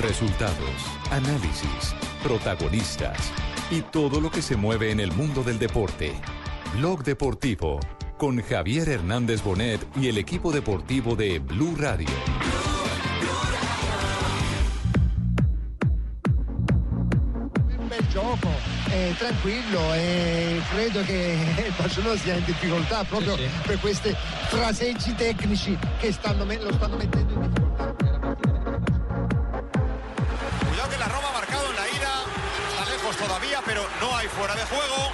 Resultados, análisis, protagonistas y todo lo que se mueve en el mundo del deporte. Blog Deportivo con Javier Hernández Bonet y el equipo deportivo de Blue Radio. un bel gioco, eh, tranquillo e credo che il Barcellona sia in difficoltà proprio per questi fraseggi tecnici che stanno, lo stanno mettendo in difficoltà. No hay fuera de juego.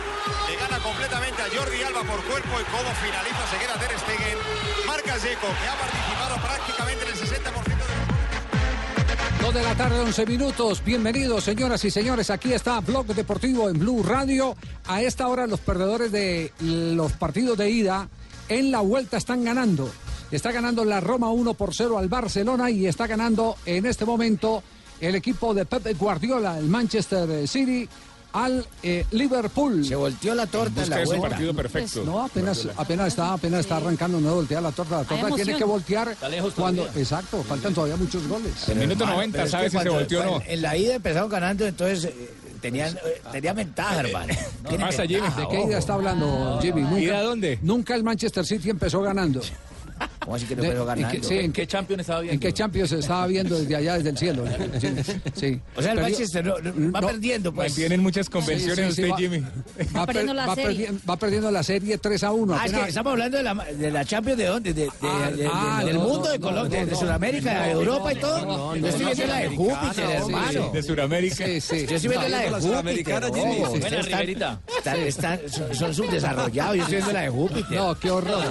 Le gana completamente a Jordi Alba por cuerpo y como finaliza se queda Ter Stegen. Marca Zeco, que ha participado prácticamente en el 60% de Dos de la tarde, 11 minutos. Bienvenidos, señoras y señores. Aquí está Blog Deportivo en Blue Radio. A esta hora, los perdedores de los partidos de ida en la vuelta están ganando. Está ganando la Roma 1 por 0 al Barcelona y está ganando en este momento el equipo de Pep Guardiola, el Manchester City, al eh, Liverpool. Se volteó la torta en la su vuelta. partido perfecto. No, apenas, apenas está, apenas está arrancando, no voltea la torta. La torta tiene que voltear Está lejos cuando. todavía. Exacto, faltan todavía muchos goles. En minuto Hermano, 90 pero es sabes si se volteó o no. En la ida empezaron ganando, entonces eh, tenían, eh, tenían ventaja, hermano. Pasa, Jimmy? ventaja, ¿De qué ida está hablando Jimmy? Nunca, ¿Ida dónde? Nunca el Manchester City empezó ganando. ¿Cómo así que no De- empezó ¿en sí, ¿en qué Champions estaba ¿En qué Champions se estaba viendo desde allá, desde el cielo? Sí. sí. O sea, el Perdió- Manchester no- no- va no, perdiendo, pues. Mantienen muchas convenciones sí, sí, usted, va- Jimmy. Va, per- perdiendo la va serie. perdi- va perdiendo la serie 3 a 1. Ah, es que estamos hablando de la, de la Champions de dónde? De, de- Ah, de- de- ah, del no, mundo, no, de Colombia, no, de. Sudamérica, de Europa y todo. no, Yo estoy viendo la de Júpiter, hermano. De Sudamérica. Sí, sí. Yo estoy viendo la de Júpiter. Buena, están- Riverita. están- están- son, son subdesarrollados. Yo estoy viendo la de Júpiter. No, qué horror.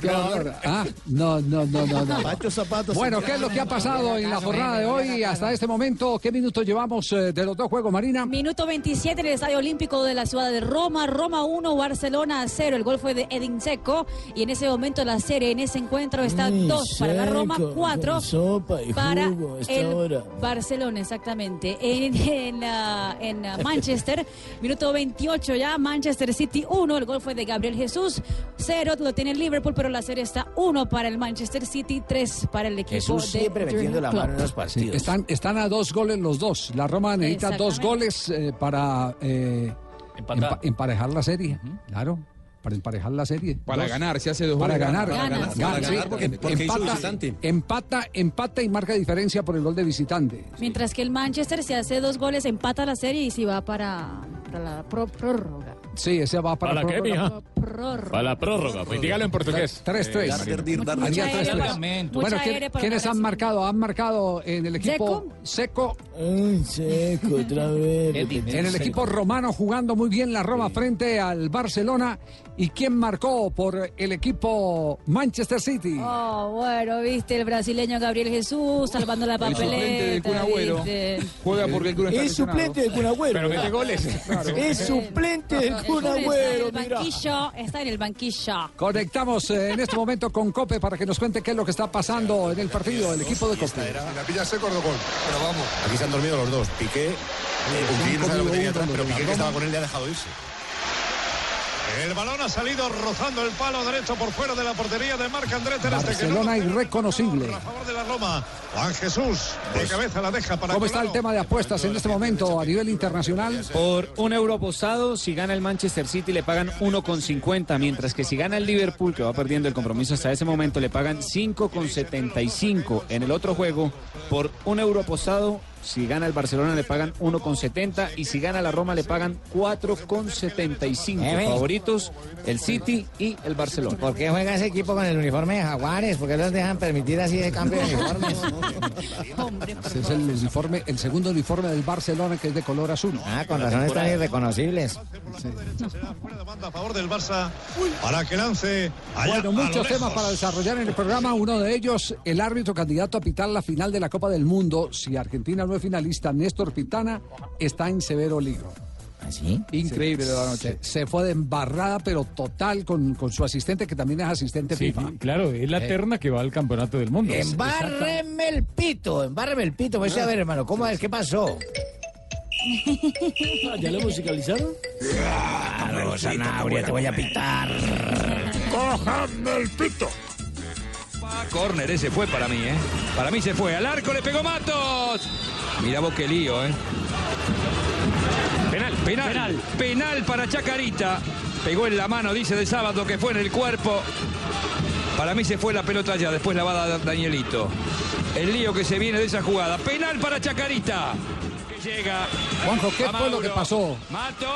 Qué horror. Ah, no, no, no, no. no. Bueno, ¿qué es lo que ha pasado en la jornada de hoy hasta este momento? ¿Qué minutos llevamos eh, de los dos juegos, Marina? Minuto 27 en el Estadio Olímpico de la ciudad de Roma. Roma 1, Barcelona 0. El gol fue de Edin Seco. Y en ese momento la serie, en ese encuentro, está 2 para la Roma, 4 para el Barcelona, exactamente. En, en, en, Manchester, minuto 28 ya, Manchester City 1. El gol fue de Gabriel Jesús. 0 lo tiene el Liverpool, pero la serie está 1 para el Manchester City, 3 para el equipo Jesús de siempre metiendo la mano en los partidos. Están, están a dos goles los dos. La Roma necesita dos goles eh, para eh, empa- emparejar la serie. Claro, para emparejar la serie. Para Dos. ganar, si hace dos Para ganar, ganar, sí, porque- porque hizo empata, empata, empata y marca diferencia por el gol de visitante. Mientras que el Manchester si hace dos goles empata la serie y si va para, para la prórroga. Sí, ese va para, ¿Para qué, prórroga. mija? Prórroga. Para la prórroga. Pues dígalo en portugués. 3-3. Darder, dir, Mucha darder. Haría aire tres, para- tres. mucha Bueno, ¿quién- aire para ¿quiénes han marcado? Han marcado en el equipo seco, Ay, seco, otra vez. en el equipo romano jugando muy bien la Roma frente al Barcelona. ¿Y quién marcó por el equipo Manchester City? Oh, bueno, viste el brasileño Gabriel Jesús salvando la suplente del Kun papeleta. ¿viste? Juega porque el Kun Es suplente del Kun Agüero. Pero mete goles. Es suplente del Kun Está en Agüero, el banquillo, está en el banquillo. Conectamos eh, en este momento con Cope para que nos cuente qué es lo que está pasando en el partido del equipo de Cope. La pilla seco gol. Pero vamos. Aquí se han dormido los dos. Piqué, eh, no sabe lo que tenía atrás, pero Piqué que estaba con él le ha dejado irse. El balón ha salido rozando el palo derecho por fuera de la portería de Marc André Ter. Barcelona irreconocible. A favor de la Roma. Juan Jesús de cabeza la deja para ¿Cómo está el tema de apuestas en este momento a nivel internacional? Por un euro apostado, si gana el Manchester City le pagan 1,50, mientras que si gana el Liverpool, que va perdiendo el compromiso hasta ese momento, le pagan 5,75. En el otro juego, por un euro apostado, si gana el Barcelona le pagan 1,70 y si gana la Roma le pagan 4,75. Eh, ve. Favoritos, el City y el Barcelona. ¿Por qué juega ese equipo con el uniforme de Jaguares? ¿Por qué los dejan permitir así de cambio de uniformes? Ese es el uniforme, el segundo uniforme del Barcelona que es de color azul. Ah, con razón están irreconocibles. Fuera de banda a favor del Barça para que lance Bueno, muchos temas para desarrollar en el programa. Uno de ellos, el árbitro candidato a pitar la final de la Copa del Mundo. Si Argentina no es finalista, Néstor Pitana está en severo lío. ¿Así? Increíble de la noche. Se, se fue de embarrada, pero total, con, con su asistente, que también es asistente Sí, FIFA. claro, es la terna que va al campeonato del mundo. Embárreme el pito, embárreme el pito. Pues a ver, hermano, ¿cómo es? ¿Qué pasó? ¿Ya lo musicalizaron? Claro, Sanabria, te voy a pitar. ¡Cójame el pito! córner, ese fue para mí, ¿eh? Para mí se fue. Al arco le pegó Matos. Mira vos qué lío, ¿eh? Penal, penal, penal, penal para Chacarita. Pegó en la mano, dice de sábado que fue en el cuerpo. Para mí se fue la pelota allá, después la va a dar Danielito. El lío que se viene de esa jugada. Penal para Chacarita. Que llega. Juanjo, ¿qué fue lo que pasó? Mato.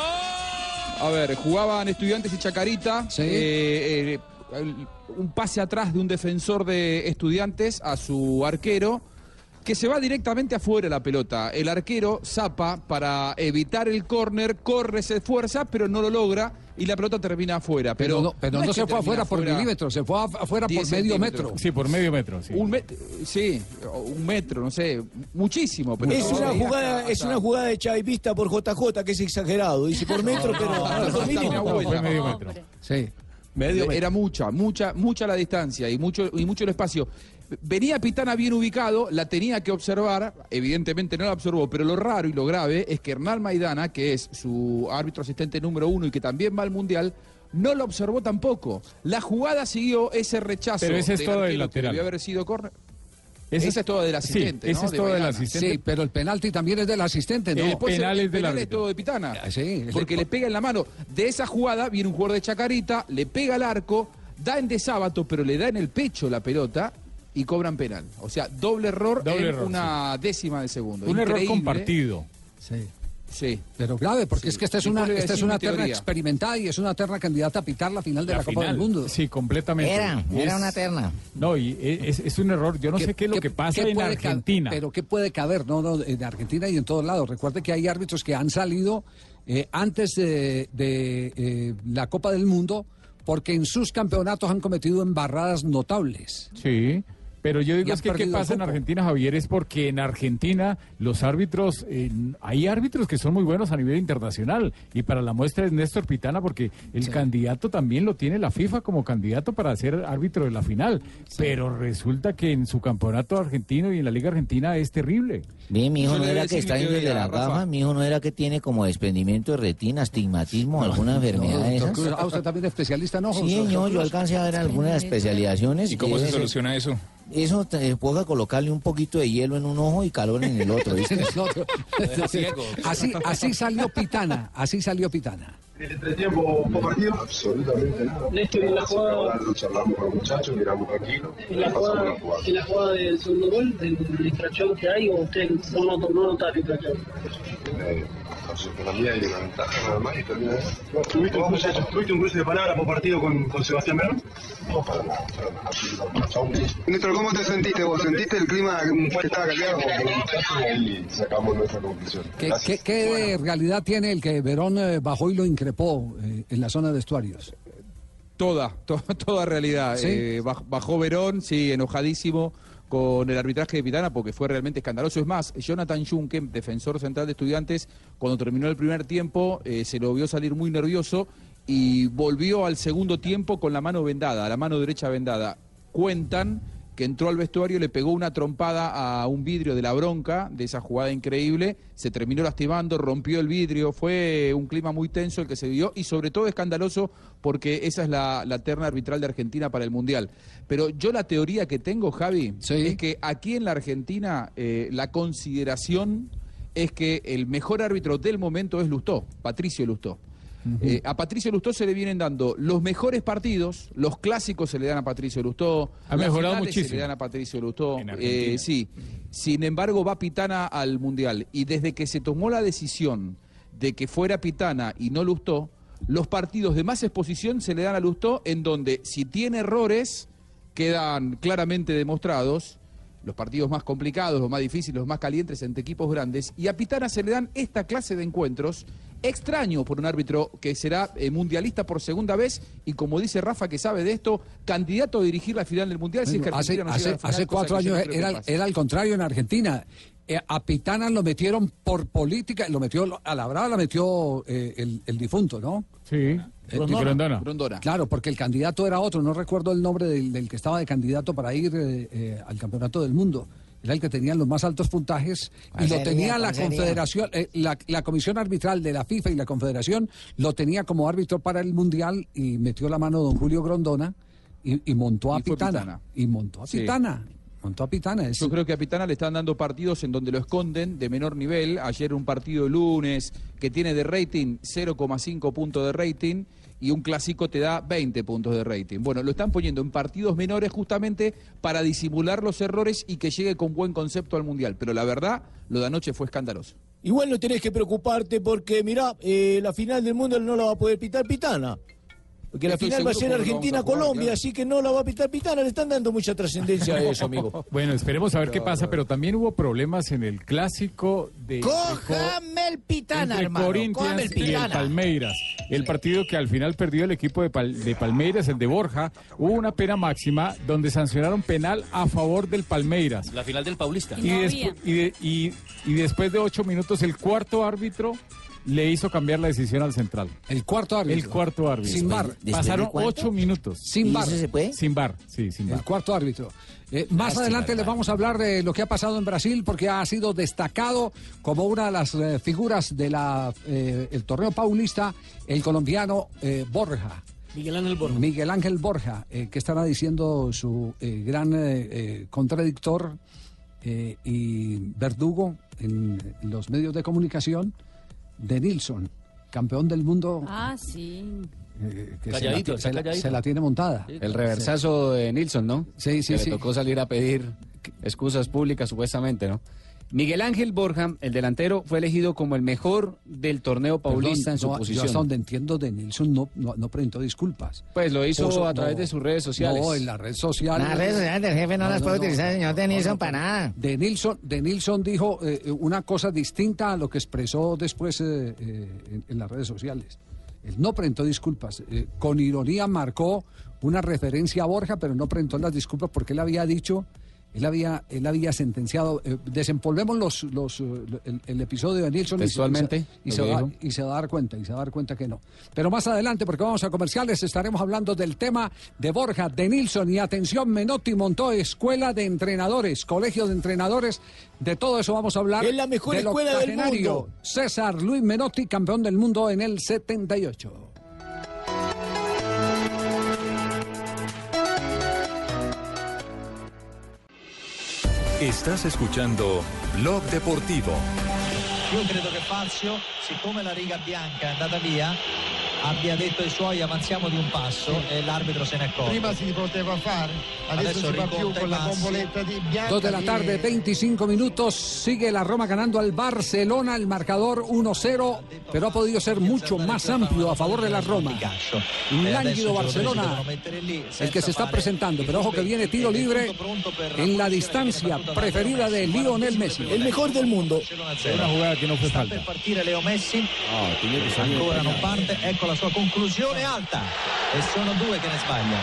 A ver, jugaban estudiantes y Chacarita. Sí. Eh, eh, un pase atrás de un defensor de estudiantes a su arquero. Que se va directamente afuera la pelota. El arquero zapa para evitar el córner, corre, se esfuerza, pero no lo logra y la pelota termina afuera. Pero, Pero no, pero se fue afuera por milímetros, se fue af- afuera por 10 medio metro. Sí, por medio metro, sí. Un met- sí, un metro, no sé, muchísimo. Pero Es no, una jugada, hasta- es una jugada de vista por JJ que es exagerado. Dice por metro, pero fue medio metro. Sí. Medio era mucha, mucha, mucha la distancia y mucho, y mucho el espacio. Venía Pitana bien ubicado, la tenía que observar, evidentemente no la observó, pero lo raro y lo grave es que Hernán Maidana, que es su árbitro asistente número uno y que también va al Mundial, no lo observó tampoco. La jugada siguió ese rechazo. Pero ese es del todo del que lateral. debió haber sido córner. Ese Ese es todo del asistente, Sí, ¿no? es De todo del Maidana. asistente. Sí, pero el penalti también es del asistente, ¿no? El Después penal el es del penal árbitro. todo de Pitana. Ah, sí, es porque de- le pega en la mano. De esa jugada viene un jugador de Chacarita, le pega al arco, da en desábato, pero le da en el pecho la pelota y cobran penal. O sea, doble error Doble en error, una décima de segundo. Un error compartido. Sí. Sí. Pero grave, porque es que esta es ¿Y una, esta es una terna teoría? experimentada y es una terna candidata a pitar la final de la, La Copa final. del Mundo. Sí, completamente. Era, era una terna. No, y es, es un error. Yo no sé qué es lo que pasa en Argentina. pero qué puede caber, no, no, en Argentina y en todos lados. Recuerde que hay árbitros que han salido eh, antes de, de, eh, la Copa del Mundo porque en sus campeonatos han cometido embarradas notables. Sí. Pero yo digo es que qué pasa en. Argentina, Javier, es porque en Argentina los árbitros, eh, hay árbitros que son muy buenos a nivel internacional. Y para la muestra es Néstor Pitana, porque el candidato también lo tiene la FIFA como candidato para ser árbitro de la final. Pero resulta que en su campeonato argentino y en la Liga Argentina es terrible. Bien, mi hijo no era que está viendo de la gafa, mi hijo no era que tiene como desprendimiento de retina, astigmatismo, alguna enfermedad de doctor esas. Ah, usted también es especialista, ¿no? Sí, doctor señor, yo alcancé a ver algunas especializaciones. ¿Y cómo se soluciona eso? Eso te puede colocarle un poquito de hielo en un ojo y calor en el otro, ¿viste? No, así, así salió Pitana, así salió Pitana. ¿El entretiempo fue partido? Absolutamente nada. Néstor, en la jugada- Lo charlamos con los muchachos, miramos tranquilo. En la, jugada, la jugada. en la jugada del segundo gol, de la infracción que hay, o usted no nota no nota la infracción. Eh, para mí hay una ventaja nada más y termina. ¿Tuviste un, cruce, ¿Tuviste un cruce de palabras por partido con, con Sebastián Verón? No, para nada, para nada. Néstor, ¿cómo te sentiste vos? ¿Sentiste el clima que estaba caldeado? Con los muchachos y sacamos nuestra conclusión. ¿Qué, qué- qué realidad tiene el que Verón eh, bajó y lo increpó eh, en la zona de estuarios? Toda, to- toda realidad. ¿Sí? Eh, baj- bajó Verón, sí, enojadísimo con el arbitraje de Pitana porque fue realmente escandaloso. Es más, Jonathan Junque, defensor central de estudiantes, cuando terminó el primer tiempo eh, se lo vio salir muy nervioso y volvió al segundo tiempo con la mano vendada, la mano derecha vendada. Cuentan que entró al vestuario, le pegó una trompada a un vidrio de la bronca, de esa jugada increíble, se terminó lastimando, rompió el vidrio, fue un clima muy tenso el que se vivió y sobre todo escandaloso porque esa es la, la terna arbitral de Argentina para el Mundial. Pero yo la teoría que tengo, Javi, es que aquí en la Argentina eh, la consideración es que el mejor árbitro del momento es Lustó, Patricio Lustó. Eh, a Patricio Lustó se le vienen dando los mejores partidos, los clásicos se le dan a Patricio Lustó, Ha mejorado finales se muchísimo. le dan a Patricio Lustó. Eh, sí, sin embargo va Pitana al Mundial y desde que se tomó la decisión de que fuera Pitana y no Lustó, los partidos de más exposición se le dan a Lustó en donde si tiene errores quedan claramente demostrados los partidos más complicados, los más difíciles, los más calientes entre equipos grandes, y a Pitana se le dan esta clase de encuentros extraño por un árbitro que será eh, mundialista por segunda vez y como dice Rafa que sabe de esto, candidato a dirigir la final del mundial. si es que hace, no final, cuatro años no era, era al contrario en Argentina. Eh, a Pitana lo metieron por política, lo metió a la brava, la metió eh, el, el difunto, ¿no? Sí, Grondona. Grondona. Claro, porque el candidato era otro, no recuerdo el nombre del, del que estaba de candidato para ir eh, eh, al campeonato del mundo. Era el que tenía los más altos puntajes y ¿Cuál lo tenía la confederación, eh, la, la comisión arbitral de la FIFA y la confederación lo tenía como árbitro para el mundial y metió la mano don Julio Grondona Y, y montó a Y Pitana. Pitana. Y montó a Sí. Pitana. Montó a Pitana. es- Yo creo que a Pitana le están dando partidos en donde lo esconden de menor nivel. Ayer un partido de lunes que tiene de rating 0,5 puntos de rating y un clásico te da 20 puntos de rating. Bueno, lo están poniendo en partidos menores justamente para disimular los errores y que llegue con buen concepto al Mundial. Pero la verdad, lo de anoche fue escandaloso. Igual no tenés que preocuparte porque, mirá, eh, la final del mundo no la va a poder pitar Pitana. Porque la final va a ser no Argentina-Colombia, claro. así que no la va a pitar Pitana. Le están dando mucha trascendencia a eso, amigo. Bueno, esperemos a ver qué pasa, pero también hubo problemas en el clásico de, Cójame el Pitana, entre hermano. Cójame el Corinthians y el Pitana. Palmeiras. El partido que al final perdió el equipo de, Pal- de Palmeiras, el de Borja, hubo una pena máxima donde sancionaron penal a favor del Palmeiras. La final del Paulista. Y, despu- y de- y- y después de ocho minutos, el cuarto árbitro le hizo cambiar la decisión al central. El cuarto árbitro. El cuarto árbitro. Sin. Después- Pasaron ¿Después de ocho minutos. Sin ¿Y VAR. eso se puede? Sin bar, sí, sin El bar. cuarto árbitro. Eh, más Lástima, adelante les vamos a hablar de lo que ha pasado en Brasil porque ha sido destacado como una de las eh, figuras del el torneo paulista el colombiano eh, Borja. Miguel Ángel Borja. Miguel Ángel Borja, eh, que estará diciendo su eh, gran eh, eh, contradictor eh, y verdugo en los medios de comunicación de Nilsson, campeón del mundo Ah, sí. eh, que Calladito, se, la, está se la- calladito. se la tiene montada. El reversazo de Nilsson, ¿no? Sí, sí, que sí. Le tocó salir a pedir excusas públicas, supuestamente, ¿no? Miguel Ángel Borja, el delantero, fue elegido como el mejor del torneo paulista Perdón, en su no, Yo posición. hasta donde entiendo de Nilsson no, no, no presentó disculpas. Pues lo hizo Puso- a través no, de sus redes sociales. No, en las redes sociales. Las redes sociales del jefe no las puede utilizar, señor de Nilsson, para nada. De Nilsson, de Nilsson dijo eh, una cosa distinta a lo que expresó después eh, eh, en, en las redes sociales. Él no presentó disculpas. Eh, con ironía marcó una referencia a Borja, pero no presentó las disculpas porque él había dicho, él había, él había sentenciado. eh, desempolvemos los, los, eh, el, el episodio de Nilsson y se- Textualmente, y se, va, y se va a dar cuenta, y se va a dar cuenta que no. Pero más adelante, porque vamos a comerciales, estaremos hablando del tema de Borja, de Nilsson y atención, Menotti montó escuela de entrenadores, colegio de entrenadores, de todo eso vamos a hablar. Es la mejor del escuela del mundo. César Luis Menotti, campeón del mundo en el 78. Estás escuchando Blog Deportivo. Io credo che Fazio, siccome la riga bianca è andata via, abbia detto ai suoi avanziamo di un passo e l'arbitro se ne accorge. Prima si poteva fare, adesso, si va più con la bomboletta di bianca. Dos de la tarde, 25 minutos. Sigue la Roma ganando al Barcelona, el marcador 1-0, pero ha podido ser mucho más amplio a favor de la Roma. Un lánguido Barcelona, el que se está presentando, pero ojo que viene tiro libre en la distancia preferida de Lionel Messi. El mejor del mundo. Una jugada que no fue falta. Per partire Leo Messi, ancora non parte, ecco la sua conclusione alta e sono due che ne sbaglia.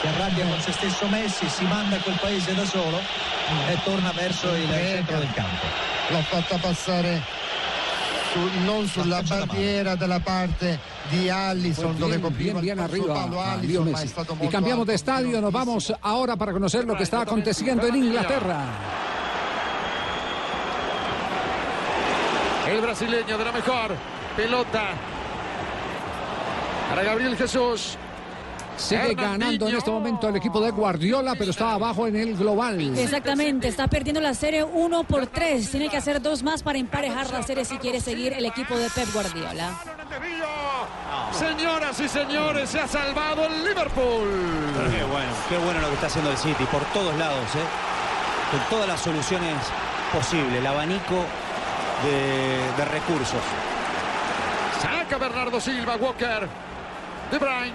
Si arrabbia con se stesso Messi, si manda quel paese da solo e torna verso il centro del campo. L'ha fatta passare su- non sulla barriera della parte di Allison dove bien, copriva bien, bien arriba Allison, Messi. stato Y molto cambiamos de alto. estadio, nos vamos ahora para conocer lo que está aconteciendo en Inglaterra. El brasileño de la mejor pelota para Gabriel Jesús. Sigue ganando en este momento el equipo de Guardiola, pero está abajo en el global. Exactamente, está perdiendo la serie 1 por 3. Tiene que hacer dos más para emparejar la serie si quiere seguir el equipo de Pep Guardiola. Señoras y señores, se ha salvado el Liverpool. Pero qué bueno, qué bueno lo que está haciendo el City por todos lados, ¿eh? con todas las soluciones posibles, el abanico de, de recursos. Saca Bernardo Silva, Walker, De Bruyne.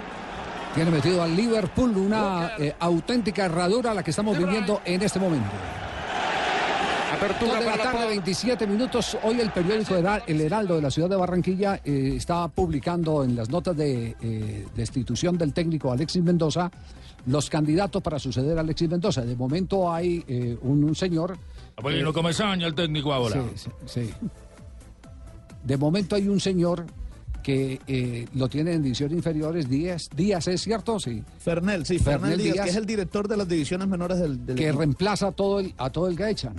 Tiene metido al Liverpool una eh, auténtica herradura la que estamos viviendo en este momento. Apertura de la tarde, 27 minutos. Hoy el periódico El Heraldo de la ciudad de Barranquilla eh, está publicando en las notas de eh, destitución del técnico Alexis Mendoza los candidatos para suceder a Alexis Mendoza. De momento hay eh, un, un señor. Apolino eh, Comesaña, el técnico ahora. Sí, sí, sí. De momento hay un señor que eh, lo tiene en divisiones inferiores, Díaz, Díaz es cierto, sí. Fernel, sí, Fernel Fernel Díaz, Díaz. que es el director de las divisiones menores del, del que equipo. reemplaza a todo el, a todo el que echan.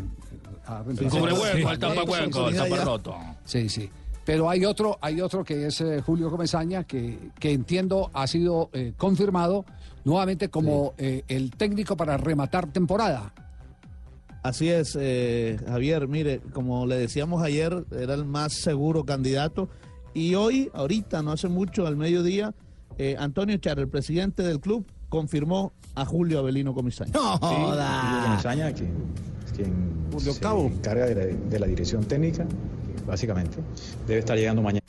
A reemplazar- Cubre hueco, Sí. el tapahueco, Sí, el sí, taparroto. Sí, sí. Pero hay otro, hay otro que es eh, Julio Comesaña, que, que entiendo ha sido eh, confirmado nuevamente como eh, el técnico para rematar temporada. Así es, eh, Javier. Mire, como le decíamos ayer, era el más seguro candidato. Y hoy, ahorita, no hace mucho, al mediodía, eh, Antonio Char, el presidente del club, confirmó a Julio Avelino Comisaña. ¡No Julio Comesaña, quien, quien se encarga de la, de la dirección técnica, básicamente, debe estar llegando mañana.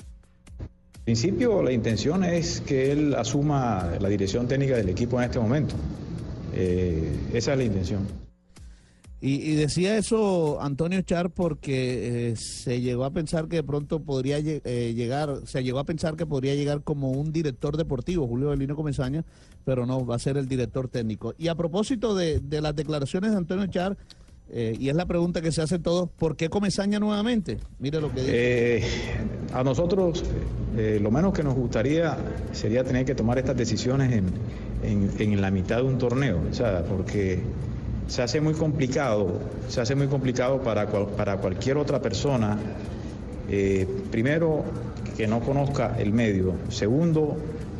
En principio, la intención es que él asuma la dirección técnica del equipo en este momento. Eh, esa es la intención. Y, y decía eso Antonio Char porque eh, se llegó a pensar que de pronto podría eh, llegar, se llegó a pensar que podría llegar como un director deportivo, Julio Avelino Comesaña, pero no, va a ser el director técnico. Y a propósito de, de las declaraciones de Antonio Char, eh, y es la pregunta que se hace todos, ¿por qué Comesaña nuevamente? Mire lo que dice. Eh, a nosotros eh, lo menos que nos gustaría sería tener que tomar estas decisiones en, en- en la mitad de un torneo, o sea, porque se hace muy complicado, se hace muy complicado para, para cualquier otra persona, eh, primero, que no conozca el medio, segundo,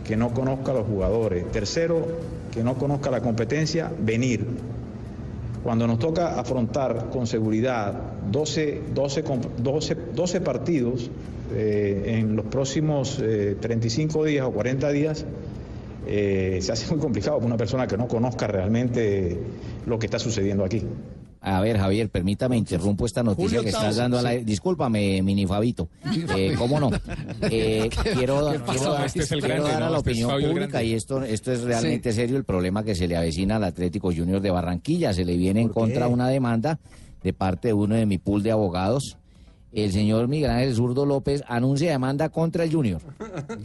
que no conozca los jugadores, tercero, que no conozca la competencia, venir. Cuando nos toca afrontar con seguridad 12, 12, comp- 12, 12 partidos eh, en los próximos eh, 35 días o 40 días, eh, se hace muy complicado para una persona que no conozca realmente lo que está sucediendo aquí. A ver, Javier, permítame, interrumpo esta noticia Julio que estás dando a la... sí. Discúlpame, mini Fabito. Eh, ¿Cómo no? Eh, quiero dar, Este es el quiero grande, dar a ¿no? la Este es opinión pública y esto, esto es realmente serio el problema que se le avecina al Atlético Junior de Barranquilla. Se le viene en contra una demanda de parte de uno de mi pool de abogados. El señor Miguel Ángel Zurdo López anuncia demanda contra el Junior.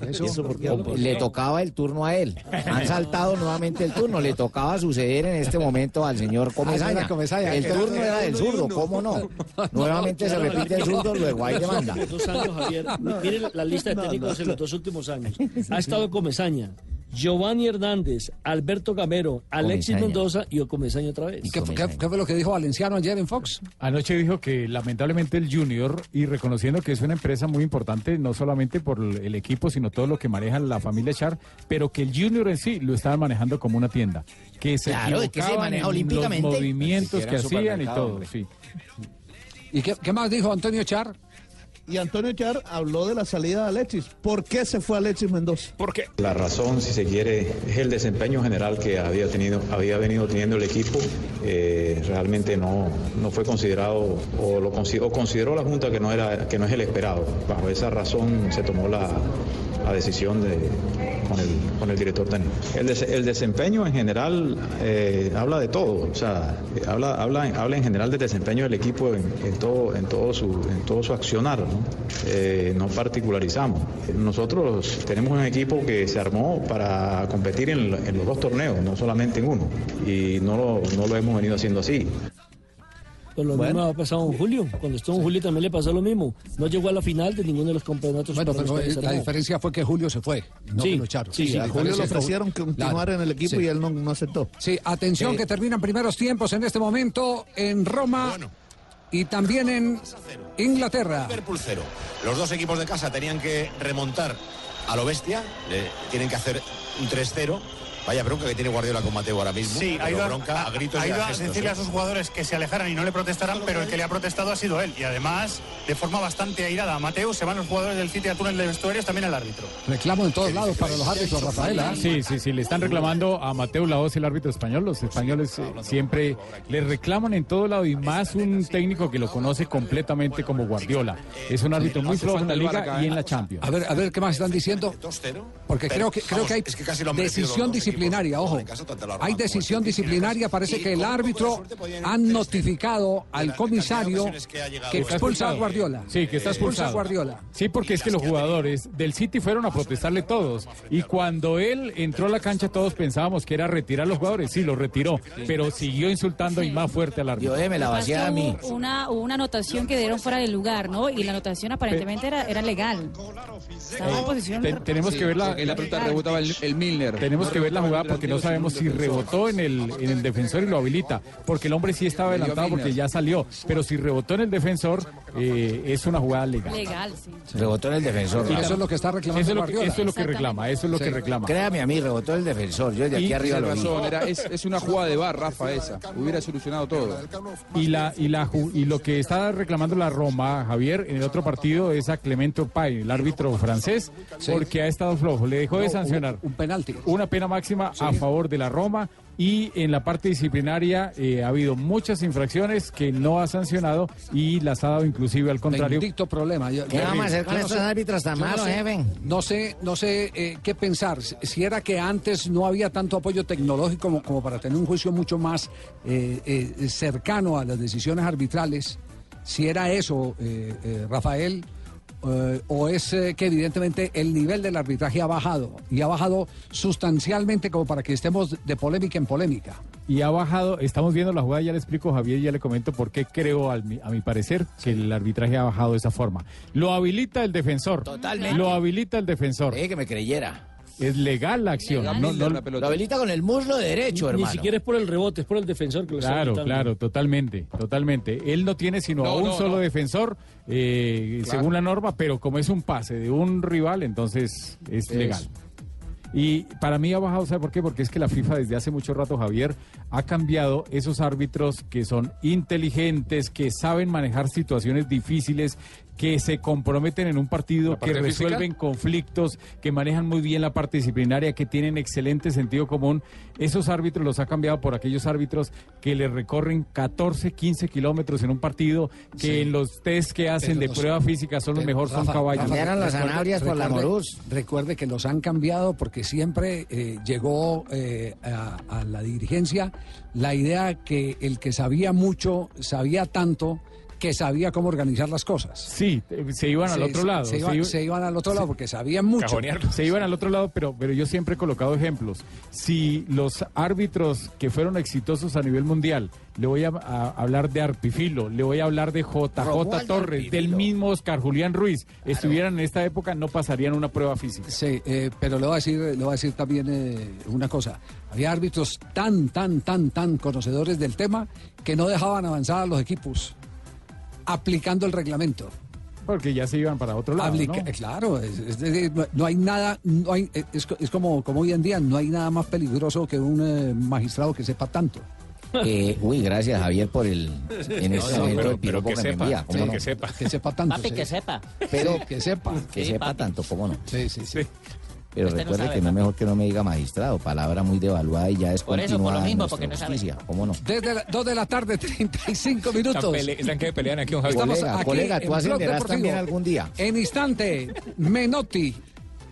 ¿Eso por qué? O- Le tocaba el turno a él. Han saltado nuevamente el turno. Le tocaba suceder en este momento al señor Comesaña. El turno era del zurdo. ¿cómo no? Nuevamente se repite el zurdo, luego hay demanda. Dos años, Javier. Miren la lista de técnicos en los dos últimos años. Ha estado Comesaña, Giovanni Hernández, Alberto Gamero, Alexis Comesaña. Mendoza y Comesaña otra vez. ¿Y qué, qué- qué fue lo que dijo Valenciano ayer en Fox? Anoche dijo que lamentablemente el Junior, y reconociendo que es una empresa muy importante, no solamente por el equipo, sino todo lo que maneja la familia Char, pero que el Junior en sí lo estaban manejando como una tienda. Que se Claro, de que se equivocaban maneja en olímpicamente. los movimientos que hacían y todo, hombre. sí. ¿Y qué, qué más dijo Antonio Char? Y Antonio Char habló de la salida de Alexis. ¿Por qué se fue Alexis Mendoza? ¿Por qué? La razón, si se quiere, es el desempeño general que había tenido, había venido teniendo el equipo. Eh, realmente no, no fue considerado o lo consi- o consideró la junta que no era que no es el esperado. Bajo esa razón se tomó la, la decisión de con el, con el director técnico. El, des- el desempeño en general eh, habla de todo, o sea, habla, habla, habla en general del desempeño del equipo en, todo, en todo su, en todo su accionar, ¿no? Eh, no particularizamos. Nosotros tenemos un equipo que se armó para competir en, los dos torneos, no solamente en uno, y no no lo hemos venido haciendo así. Pues lo mismo ha pasado en Julio. Cuando estuvo en Julio también le pasó lo mismo. No llegó a la final de ninguno de los campeonatos. Bueno, pero eh, la diferencia fue que Julio se fue, no Sí, que lo echaron. sí, A Julio le ofrecieron continuar Claro, en el equipo sí. y él no, no aceptó. Sí, atención Eh, que terminan primeros tiempos en este momento en Roma y también en Inglaterra. Liverpool cero. Los dos equipos de casa tenían que remontar a lo bestia, le tienen que hacer un 3-0. Vaya bronca que tiene Guardiola con Mateo ahora mismo. Sí, ha ido, bronca a gritos ha ido a a decirle ¿eh? a sus jugadores que se alejaran y no le protestaran, pero el que le ha protestado ha sido él. Y además, de forma bastante airada, a Mateo se van los jugadores del City al túnel de vestuarios, también el árbitro. Reclamo en todos lados para los árbitros, Rafael. ¿ah? Sí, sí, sí, le están reclamando a Mateo Laos, el árbitro español. Los españoles eh, siempre le reclaman en todo lado y más un técnico que lo conoce completamente como Guardiola. Es un árbitro muy flojo en la liga y en ¿eh? la Champions. A ver, a ver qué más están diciendo. Porque creo que creo que hay decisión los dos disciplinaria, ojo. Hay decisión disciplinaria, parece que el árbitro han notificado al comisario que expulsa a Guardiola. Sí, que está Expulsa a expulsado. Guardiola. Sí, porque es que los jugadores del City fueron a protestarle todos. Y cuando él entró a la cancha, todos pensábamos que era retirar a los jugadores. Sí, los retiró. Pero siguió insultando y más fuerte al árbitro. Yo la Pasó Hubo una, hubo una anotación que dieron fuera del lugar, ¿no? Y la anotación aparentemente era, era legal. Estaba en posición. Te- tenemos que ver la, En la pelota rebotaba el, el Milner. Tenemos que ver la la jugada porque no sabemos si rebotó en el, en el defensor y lo habilita, porque el hombre sí estaba adelantado porque ya salió, pero si rebotó en el defensor eh, es una jugada legal. Legal, sí. Rebotó en el defensor. Y eso es lo que está reclamando Eso es lo que, eso es lo que reclama, eso es lo que reclama. Créame a mí, rebotó el defensor. Yo desde aquí Y arriba lo vi. razón, era- es, es una jugada de bar, Rafa, esa. Hubiera solucionado todo. Y la y la y lo que está reclamando la Roma, Javier, en el otro partido es a Clemente Pay, el árbitro francés, Sí. porque ha estado flojo. Le dejó de sancionar. Un, un penalti. Una pena máxima a favor de la Roma y en la parte disciplinaria eh, ha habido muchas infracciones que no ha sancionado y las ha dado inclusive al contrario. Bendito problema. Yo- ¿Qué yo- vamos a hacer con yo no estos sé- árbitros tan malos? No sé, no sé eh, qué pensar. Si- Si era que antes no había tanto apoyo tecnológico como, como para tener un juicio mucho más eh, eh, cercano a las decisiones arbitrales, si era eso, eh, eh, Rafael, eh, o es eh, que evidentemente el nivel del arbitraje ha bajado y ha bajado sustancialmente como para que estemos de polémica en polémica. Y ha bajado, estamos viendo la jugada, ya le explico Javier, y ya le comento por qué creo, al mi- a mi parecer, que el arbitraje ha bajado de esa forma. Lo habilita el defensor. Totalmente. Lo habilita el defensor. Que me creyera. Es legal la acción. No- no- Lo habilita con el muslo derecho, Ni hermano. siquiera es por el rebote, es por el defensor que lo está Claro, claro, totalmente, totalmente. Él no tiene sino a un no, solo no. defensor, eh, Claro. según la norma, pero como es un pase de un rival, entonces es Es- legal. Y para mí ha bajado, ¿sabe por qué? Porque es que la FIFA desde hace mucho rato, Javier, ha cambiado esos árbitros que son inteligentes, que saben manejar situaciones difíciles, que se comprometen en un partido, ¿La que física? resuelven conflictos, que manejan muy bien la parte disciplinaria, que tienen excelente sentido común. Esos árbitros los ha cambiado por aquellos árbitros que le recorren 14, 15 kilómetros en un partido, que Sí. en los test que hacen Pero de los- prueba física son los mejores, son caballos. Cambiaron las recuerde- zanahorias por la morús. Recuerde que los han cambiado porque siempre eh, llegó eh, a, a la dirigencia la idea que el que sabía mucho, sabía tanto, que sabía cómo organizar las cosas. Sí, se iban al Se- otro se- lado. Se, iban, iba- se iban al otro lado porque sabían mucho. Se iban al otro lado, pero, pero yo siempre he colocado ejemplos. Si los árbitros que fueron exitosos a nivel mundial, le voy a, a hablar de Arpifilo, le voy a hablar de JJ Romualdo Torres, Arpifilo. del mismo Oscar Julián Ruiz, estuvieran en esta época, no pasarían una prueba física. Sí, eh, pero le voy a decir, le voy a decir también eh, una cosa. Había árbitros tan, tan, tan, tan conocedores del tema que no dejaban avanzar a los equipos aplicando el reglamento. Porque ya se iban para otro lado. Aplica- ¿no? Claro, es, es decir, no, hay nada, no hay, eh, es, es como, como hoy en día, no hay nada más peligroso que un eh, magistrado que sepa tanto. Eh, uy, gracias Javier por el en este No, pero- el piropo que, me envía. Que sepa tanto. Papi, sí. que sepa. Pero que sepa. Que sepa tanto, ¿cómo no? Sí, sí, sí. Pero Este no recuerde sabe, que no es mejor que no me diga magistrado, palabra muy devaluada y ya es Por eso, por lo mismo, porque no sabe. justicia, ¿cómo no? Desde las 2 de la tarde, 35 minutos. Están que pelean aquí, don Javier. Estamos Colega, aquí colega, ¿tú ascenderás también algún día? En instante, Menotti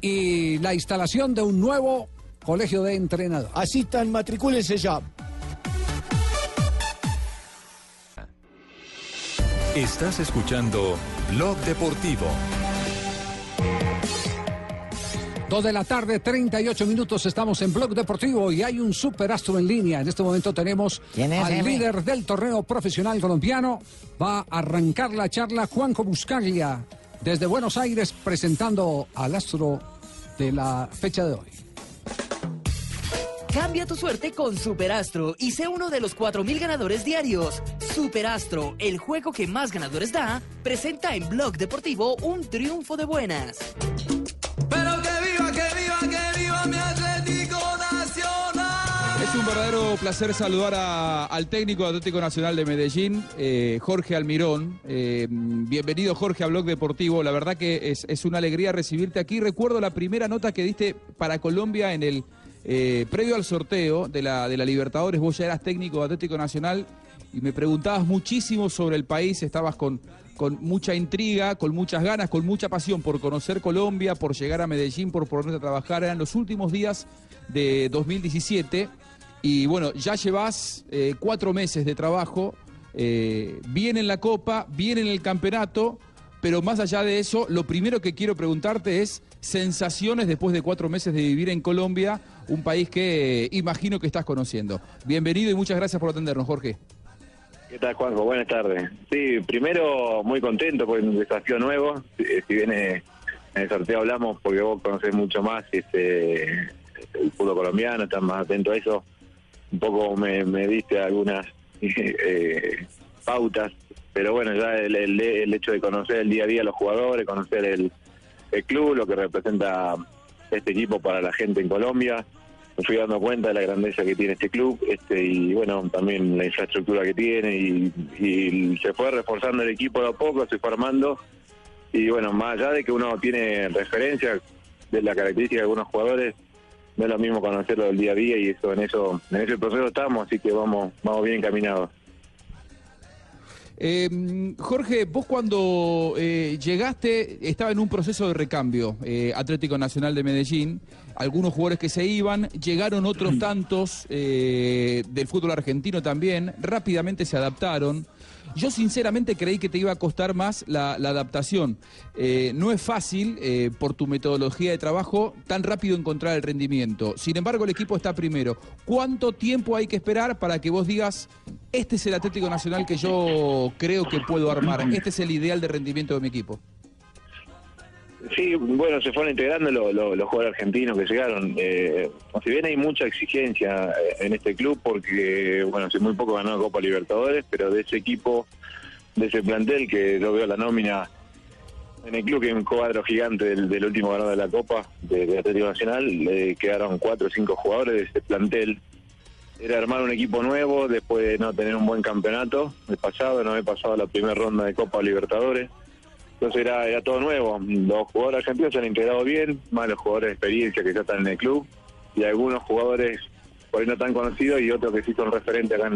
y la instalación de un nuevo colegio de entrenadores. Asistan, matricúlense ya. Estás escuchando Blog Deportivo. 2 de la tarde, 38 minutos, estamos en Blog Deportivo y hay un superastro en línea. En este momento tenemos ¿Quién es, al líder del torneo profesional colombiano. Va a arrancar la charla Juanjo Buscaglia desde Buenos Aires presentando al astro de la fecha de hoy. Cambia tu suerte con Superastro y sé uno de los 4.000 ganadores diarios. Superastro, el juego que más ganadores da, presenta en Blog Deportivo un triunfo de buenas. Es un verdadero placer saludar al técnico Atlético Nacional de Medellín, eh, Jorge Almirón. Eh, bienvenido, Jorge, a Blog Deportivo. La verdad que es, es una alegría recibirte aquí. Recuerdo la primera nota que diste para Colombia en el eh, previo al sorteo de la, de la Libertadores. Vos ya eras técnico de Atlético Nacional y me preguntabas muchísimo sobre el país. Estabas con, con mucha intriga, con muchas ganas, con mucha pasión por conocer Colombia, por llegar a Medellín, por ponerte a trabajar. Eran los últimos días de 2017. Y bueno, ya llevas eh, cuatro meses de trabajo, eh, bien en la Copa, bien en el campeonato, pero más allá de eso, lo primero que quiero preguntarte es sensaciones después de cuatro meses de vivir en Colombia, un país que eh, imagino que estás conociendo. Bienvenido y muchas gracias por atendernos, Jorge. ¿Qué tal, Juanjo? Buenas tardes. Sí, primero muy contento es un desafío nuevo. Si, bien eh, en el sorteo hablamos porque vos conocés mucho más este, el fútbol colombiano, estar más atento a eso. Un poco me, me diste algunas eh, pautas, pero bueno, ya el, el- el hecho de conocer el día a día a los jugadores, conocer el, el club, lo que representa este equipo para la gente en Colombia, me fui dando cuenta de la grandeza que tiene este club este y bueno, también la infraestructura que tiene y, se fue reforzando el equipo de a poco, se fue armando y bueno, más allá de que uno tiene referencia de la característica de algunos jugadores, no es lo mismo conocerlo del día a día y eso en eso en ese proceso estamos, así que vamos vamos bien encaminados. Eh, Jorge, vos cuando eh, llegaste estaba en un proceso de recambio, eh, Atlético Nacional de Medellín, algunos jugadores que se iban, llegaron otros tantos del fútbol argentino también, rápidamente se adaptaron. Yo sinceramente creí que te iba a costar más la, adaptación. Eh, no es fácil, eh, por tu metodología de trabajo, tan rápido encontrar el rendimiento. Sin embargo, el equipo está primero. ¿Cuánto tiempo hay que esperar para que vos digas, este es el Atlético Nacional que yo creo que puedo armar? Este es el ideal de rendimiento de mi equipo. Sí, bueno, se fueron integrando lo- lo- los jugadores argentinos que llegaron. Eh, si bien hay mucha exigencia eh, en este club, porque, bueno, hace muy poco ganó la Copa Libertadores, pero de ese equipo, de ese plantel que yo veo la nómina en el club, que es un cuadro gigante del, último ganador de la Copa, de, Atlético Nacional, le quedaron cuatro o cinco jugadores de ese plantel. Era armar un equipo nuevo después de no tener un buen campeonato el pasado, no haber pasado la primera ronda de Copa Libertadores. Entonces era, todo nuevo. Los jugadores argentinos se han integrado bien, más los jugadores de experiencia que ya están en el club, y algunos jugadores por ahí no tan conocidos y otros que sí son referentes acá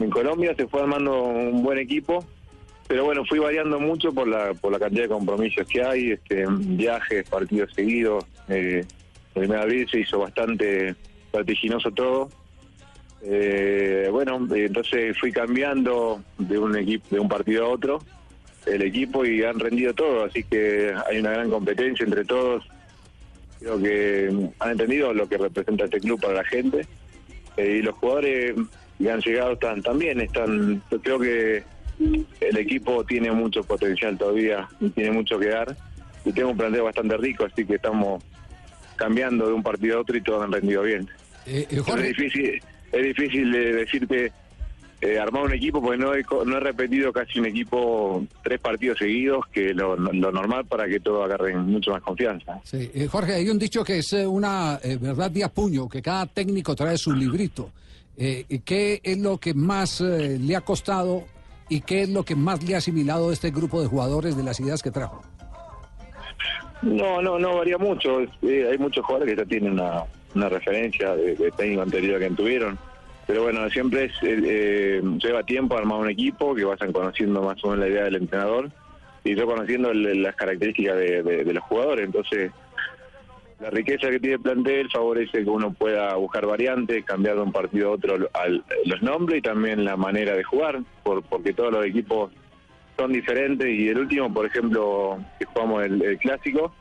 en, Colombia. Se fue armando un buen equipo, pero bueno, fui variando mucho por la, por la cantidad de compromisos que hay, este, viajes, partidos seguidos. Eh, el mes abril se hizo bastante vertiginoso todo. Eh, bueno, entonces fui cambiando de un equipo, de un partido a otro el equipo y han rendido todo, así que hay una gran competencia entre todos. Creo que han entendido lo que representa este club para la gente eh, y los jugadores que han llegado están también están. Yo creo que el equipo tiene mucho potencial todavía y tiene mucho que dar y tengo un planteo bastante rico, así que estamos cambiando de un partido a otro y todos han rendido bien. Eh, Es difícil, es difícil de decirte eh, armar un equipo porque no he, no he repetido casi un equipo tres partidos seguidos, que lo, lo normal para que todos agarren mucho más confianza. Sí, eh, Jorge, hay un dicho que es eh, una eh, verdad de puño, que cada técnico trae su librito. Eh, ¿y ¿Qué es lo que más le ha costado y qué es lo que más le ha asimilado este grupo de jugadores de las ideas que trajo? No, no, no varía mucho. Hay muchos jugadores que ya tienen una, una referencia de, de técnico anterior que tuvieron. Pero bueno, siempre es, eh, lleva tiempo armar un equipo, que vayan conociendo más o menos la idea del entrenador y yo conociendo el- las características de, de- de los jugadores. Entonces, la riqueza que tiene el plantel favorece que uno pueda buscar variantes, cambiar de un partido a otro al- los nombres y también la manera de jugar, por, porque todos los equipos son diferentes y el último, por ejemplo, que jugamos el, el clásico,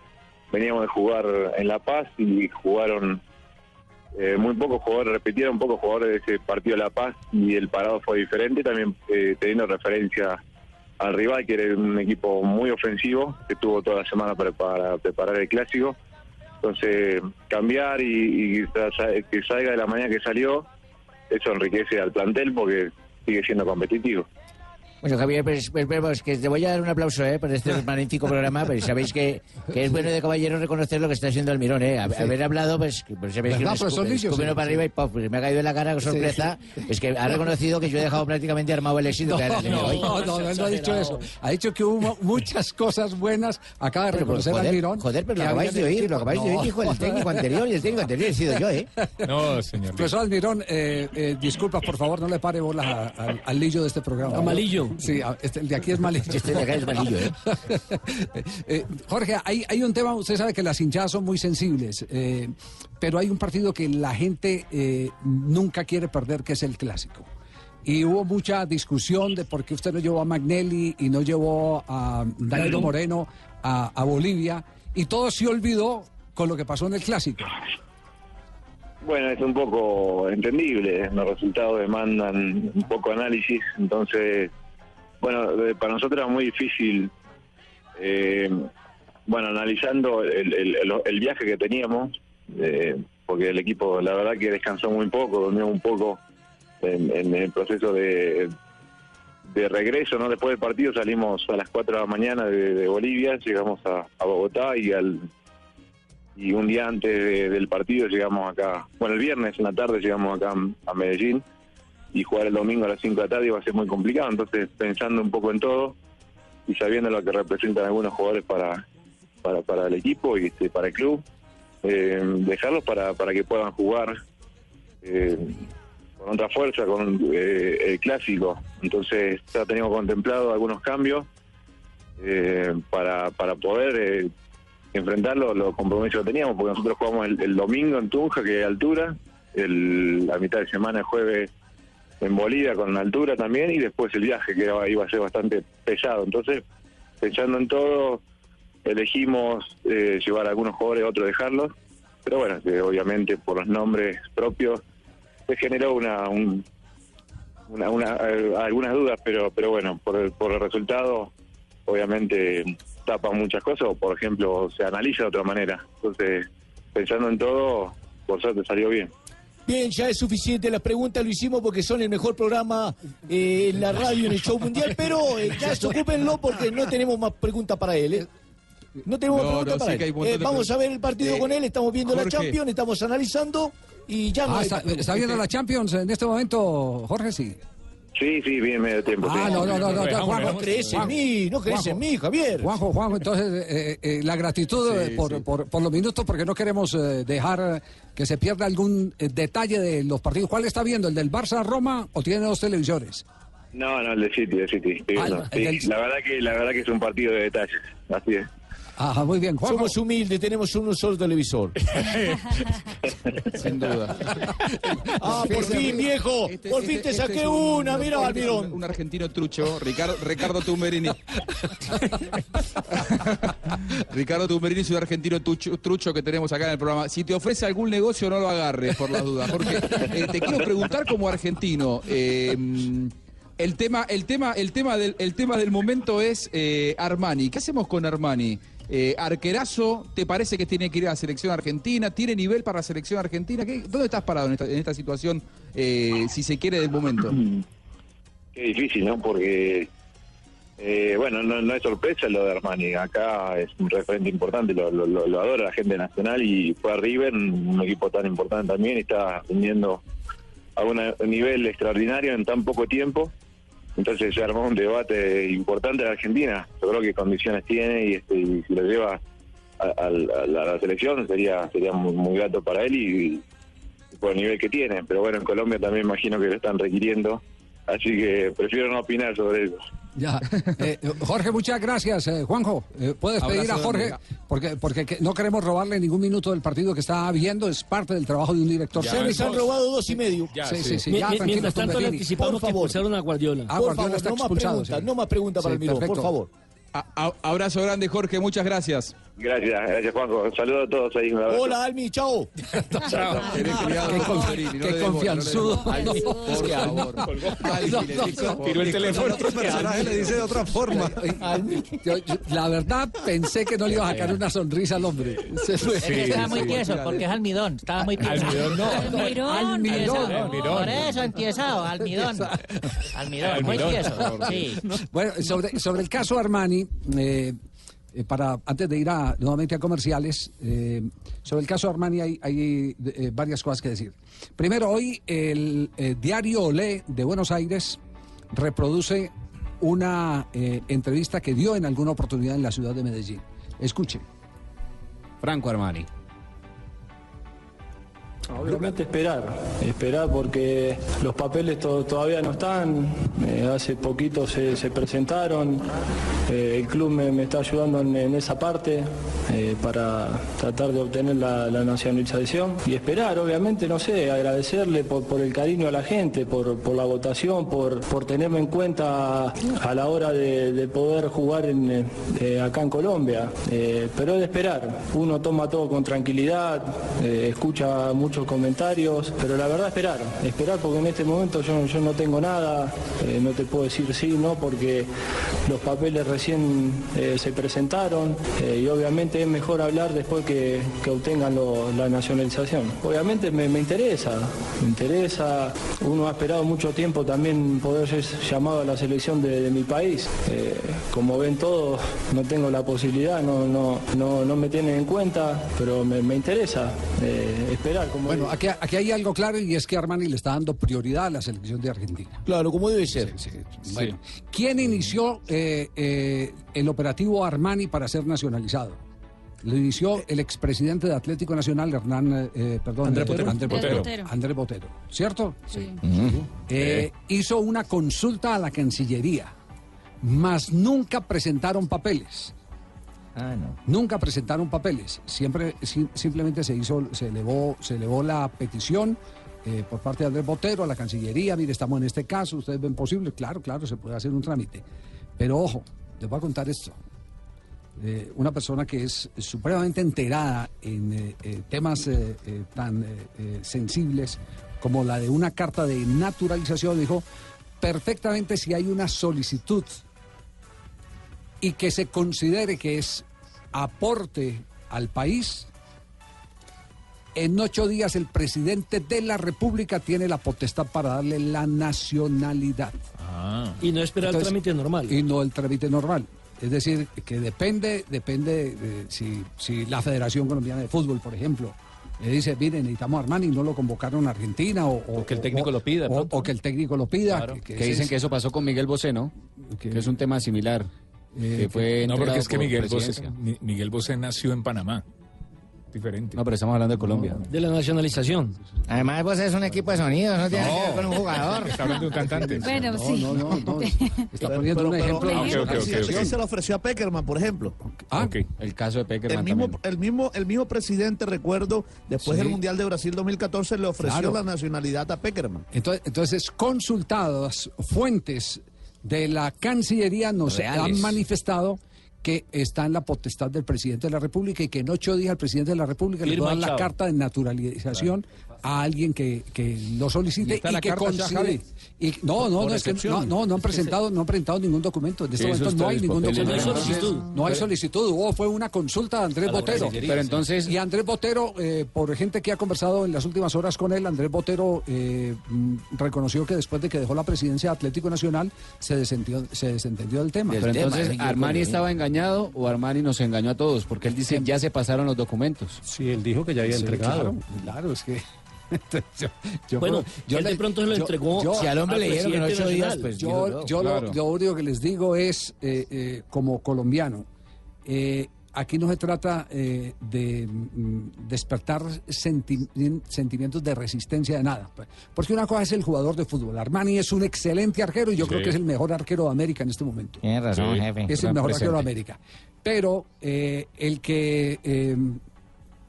veníamos de jugar en La Paz y jugaron eh, muy pocos jugadores, repitieron pocos jugadores de ese partido La Paz y el parado fue diferente, también eh, teniendo referencia al rival, que era un equipo muy ofensivo, que tuvo toda la semana para, para preparar el clásico. Entonces, cambiar y, y que salga de la manera que salió, eso enriquece al plantel porque sigue siendo competitivo. Bueno, Javier, pues, pues, pues, que te voy a dar un aplauso ¿eh? por este magnífico programa, pues sabéis que, que es bueno de caballero reconocer lo que está haciendo Almirón, ¿eh? A- Sí. Haber hablado, pues, pues sabéis que ¿Verdad, me profesor escupe- Lillo? escupe uno Sí, para sí. arriba y pues me ha caído en la cara con Sí. sorpresa. Es que ha reconocido que yo he dejado prácticamente armado el éxito No, que hoy. no, no, él no ha dicho eso. Ha dicho que hubo muchas cosas buenas. Acaba de Pero, pues, reconocer joder, Almirón. joder, pero lo acabáis de oír, lo acabáis de oír, No. dijo el técnico anterior y el técnico anterior he sido yo, ¿eh? No, señor. Profesor Almirón, eh, eh, disculpas, por favor, no le pare bolas al- al lillo de este programa. A Malillo. Sí, este- el de aquí es malillo. Este de acá es malillo, ¿eh? Eh, Jorge, hay, hay un tema, usted sabe que las hinchadas son muy sensibles, eh, pero hay un partido que la gente eh, nunca quiere perder, que es el clásico. Y hubo mucha discusión de por qué usted no llevó a Magnelli y no llevó a Danilo. Moreno a, a Bolivia, y todo se olvidó con lo que pasó en el clásico. Bueno, es un poco entendible, los resultados demandan un poco análisis, entonces, bueno, eh, para nosotros era muy difícil, eh, bueno, analizando el, el- el- viaje que teníamos, eh, porque el equipo la verdad que descansó muy poco, durmió un poco en, el proceso de, de regreso, ¿no? Después del partido salimos a las 4 de la mañana de, Bolivia, llegamos a, a Bogotá y al y un día antes de- del partido llegamos acá, bueno, el viernes en la tarde llegamos acá a Medellín y jugar el domingo a las 5 de la tarde iba a ser muy complicado, entonces pensando un poco en todo y sabiendo lo que representan algunos jugadores para, para, para el equipo y este, para el club, eh, dejarlos para, para que puedan jugar eh, con otra fuerza, con eh, el clásico. Entonces ya teníamos contemplado algunos cambios eh, para, para poder eh, enfrentar los, los compromisos que teníamos, porque nosotros jugamos el, el domingo en Tunja, que es altura, el, la mitad de semana, el jueves en Bolivia con altura también, y después el viaje, que iba a ser bastante pesado. Entonces, pensando en todo, elegimos eh, llevar a algunos jugadores, otros dejarlos, pero bueno, que obviamente por los nombres propios se generó una, un- una, una- eh, algunas dudas, pero pero bueno, por el, por el resultado, obviamente tapa muchas cosas, o por ejemplo, se analiza de otra manera. Entonces, pensando en todo, por suerte salió bien. Bien, ya es suficiente. Las preguntas lo hicimos porque son el mejor programa eh, en la radio, en el show mundial, pero eh, ya ocúpenlo porque no tenemos más preguntas para él. ¿eh? No tenemos más No, preguntas no, para sí él. Eh, vamos a ver el preguntas. partido Eh, con él, estamos viendo la. Champions, estamos analizando y ya no Ah, hay preguntas. está viendo la Champions en este momento, Jorge, sí. Sí, sí, bien medio tiempo. Ah, sí. no, no, no, no, no, Juanjo, crees en mí, no crees Juanjo. en mí, Javier. Juanjo, Juanjo, entonces eh, eh, la gratitud eh, Sí, por, sí. Por, por los minutos porque no queremos eh, dejar eh, que se pierda algún eh, detalle de los partidos. ¿Cuál está viendo? ¿El del Barça-Roma o tiene dos televisores? No, no, el de City, el de City. Ah, el del- La verdad que la verdad que es un partido de detalles, así es. Ajá, muy bien. Juanjo. Somos humildes, tenemos un solo televisor. Sin duda. Ah, por fin, viejo. Este- por fin este- te este saqué es un- una, mira, este un- Almirón. Un argentino trucho, Ricardo, Ricardo Tumberini. Ricardo Tumberini es un argentino tucho- trucho que tenemos acá en el programa. Si te ofrece algún negocio, no lo agarres, por las dudas. Porque eh, te quiero preguntar como argentino. eh, el tema, el tema, el tema del, el tema del momento es eh, Armani. ¿Qué hacemos con Armani? Eh, arquerazo, ¿te parece que tiene que ir a la selección argentina? ¿Tiene nivel para la selección argentina? ¿Qué- ¿Dónde estás parado en esta, en esta situación, eh, si se quiere, del momento? Qué difícil, ¿no? Porque, eh, bueno, no, no es sorpresa lo de Armani. Acá es un referente importante, lo, lo, adora la gente nacional y fue a River, un equipo tan importante también, está rindiendo a un nivel extraordinario en tan poco tiempo. Entonces se armó un debate importante en Argentina. Yo creo que condiciones tiene y, este, y si lo lleva a, a- la, selección sería sería muy, muy grato para él y, y por el nivel que tiene. Pero bueno, en Colombia también imagino que lo están requiriendo. Así que prefiero no opinar sobre eso. Ya. Eh, Jorge, muchas gracias. Eh, Juanjo, eh, puedes Abrazo pedir a Jorge, porque, porque que- no queremos robarle ningún minuto del partido que está viendo, es parte del trabajo de un director. Se les han robado dos y medio. Sí, sí, sí. Mi- ya, mientras tanto, le anticipamos que expulsaron a Guardiola. Ah, por Guardiola favor, está no más expulsado, preguntas, sí. no más preguntas para Sí, el Mirón, por favor. A- a- abrazo grande, Jorge, muchas gracias. Gracias, gracias Juanjo. Saludos a todos ahí. Hola, Almi, chao. Chao. Qué confianzudo. Almi, por favor. Almi, Tiró el teléfono. Otro personaje le dice de otra forma. Yo- yo- la verdad, pensé que no le iba a sacar una sonrisa al hombre. Estaba muy tieso, porque es almidón. Estaba muy tieso. Almidón, no. Almirón. Por eso entiesado, almidón. Almidón, muy tieso. Sí. Bueno, sobre, sobre el caso Armani, eh, eh, para antes de ir a, nuevamente a comerciales, eh, sobre el caso Armani hay, eh, varias cosas que decir. Primero, hoy el diario Olé de Buenos Aires reproduce una entrevista que dio en alguna oportunidad en la ciudad de Medellín. Escuche. Franco Armani. Obviamente esperar, esperar porque los papeles to- todavía no están, eh, hace poquito se, se presentaron, eh, el club me, está ayudando en, esa parte eh, para tratar de obtener la, nacionalización y esperar, obviamente, no sé, agradecerle por, el cariño a la gente, por, la votación, por, tenerme en cuenta a la hora de, de poder jugar acá en Colombia, pero es de esperar, uno toma todo con tranquilidad, escucha mucho comentarios, pero la verdad esperar, esperar porque en este momento yo, no tengo nada, eh, no te puedo decir sí, no, porque los papeles recién eh, se presentaron eh, y obviamente es mejor hablar después que, obtengan la nacionalización. Obviamente me, interesa, me interesa, uno ha esperado mucho tiempo también poder ser llamado a la selección de, mi país. Como ven todos, no tengo la posibilidad, no, no, no, me tienen en cuenta, pero me, me interesa esperar. Como Bueno, aquí, aquí hay algo claro y es que Armani le está dando prioridad a la selección de Argentina. Claro, como debe ser. Bueno, ¿quién inició eh, eh, el operativo Armani para ser nacionalizado? Lo inició el expresidente de Atlético Nacional, Hernán, eh, perdón, Andrés Botero. Andrés Andrés Botero. Andrés Botero, ¿cierto? Sí. Eh, hizo una consulta a la Cancillería, mas nunca presentaron papeles. Ah. Nunca presentaron papeles. Siempre, sim- simplemente se hizo, se elevó, se elevó la petición eh, por parte de Andrés Botero a la Cancillería. Mire, estamos en este caso, ustedes ven posible. Claro, claro, se puede hacer un trámite. Pero ojo, les voy a contar esto. Eh, una persona que es supremamente enterada en eh, temas tan sensibles como la de una carta de naturalización, dijo perfectamente si hay una solicitud y que se considere que es aporte al país, en ocho días el presidente de la República tiene la potestad para darle la nacionalidad. Y no esperar el trámite normal. Y no el trámite normal. Es decir, que depende, depende de si, si la Federación Colombiana de Fútbol, por ejemplo, le dice, miren, necesitamos a Armani, no lo convocaron a Argentina o, o- que el técnico o- lo pida, O, o que el técnico lo pida. Claro. Que dicen es- que eso pasó con Miguel Bosé, ¿no? Que es un tema similar. Eh, que fue no, porque es que por Miguel Bosé, Miguel Bosé nació en Panamá. Diferente. No, pero estamos hablando de Colombia. De la nacionalización. Además, vos es un equipo de sonido, no tiene que ver con un jugador. Está hablando de un cantante. Bueno, No, sí. no, no, no. Está poniendo Pero- un pero- ejemplo. pero- Ok, ok, ok, sí, ok. sí se lo ofreció a Peckerman, por ejemplo. Ah, El caso de Peckerman El mismo, también. el mismo, el mismo presidente, recuerdo, después Sí. del Mundial de Brasil 2014, le ofreció Claro. la nacionalidad a Peckerman. Entonces, entonces, consultadas fuentes de la Cancillería nos Reales. han manifestado que está en la potestad del presidente de la República y que en ocho días el presidente de la República le dar y la chao. carta de naturalización a alguien que, que lo ¿Y solicite está y, la que considere. Y, no, no, Por no, es que no, no, no han presentado, no han presentado ningún documento. En este momento no hay ningún documento. No hay solicitud. No hay solicitud. Hubo, fue una consulta de Andrés Botero. Pero entonces, Y Andrés Botero, eh, por gente que ha conversado en las últimas horas con él, Andrés Botero eh, mm, reconoció que después de que dejó la presidencia de Atlético Nacional se desentendió, se desentendió del tema. Pero entonces Armani estaba engañado o Armani nos engañó a todos, porque él dice ya se pasaron los documentos. Sí, él dijo que ya había Sí, entregado. Claro, claro, es que. Yo, yo- Bueno, yo él de pronto se lo entregó yo- Si al hombre al le dijeron en ocho días, pues yo, yo lo- claro. lo, único que les digo es, eh, eh, como colombiano, eh, aquí no se trata eh, de mm, despertar senti- sentimientos de resistencia de nada. Porque una cosa es el jugador de fútbol. Armani es un excelente arquero y yo Sí. creo que es el mejor arquero de América en este momento. Tienes razón, Sí. jefe. Es el mejor arquero de. América. Pero eh, el que eh,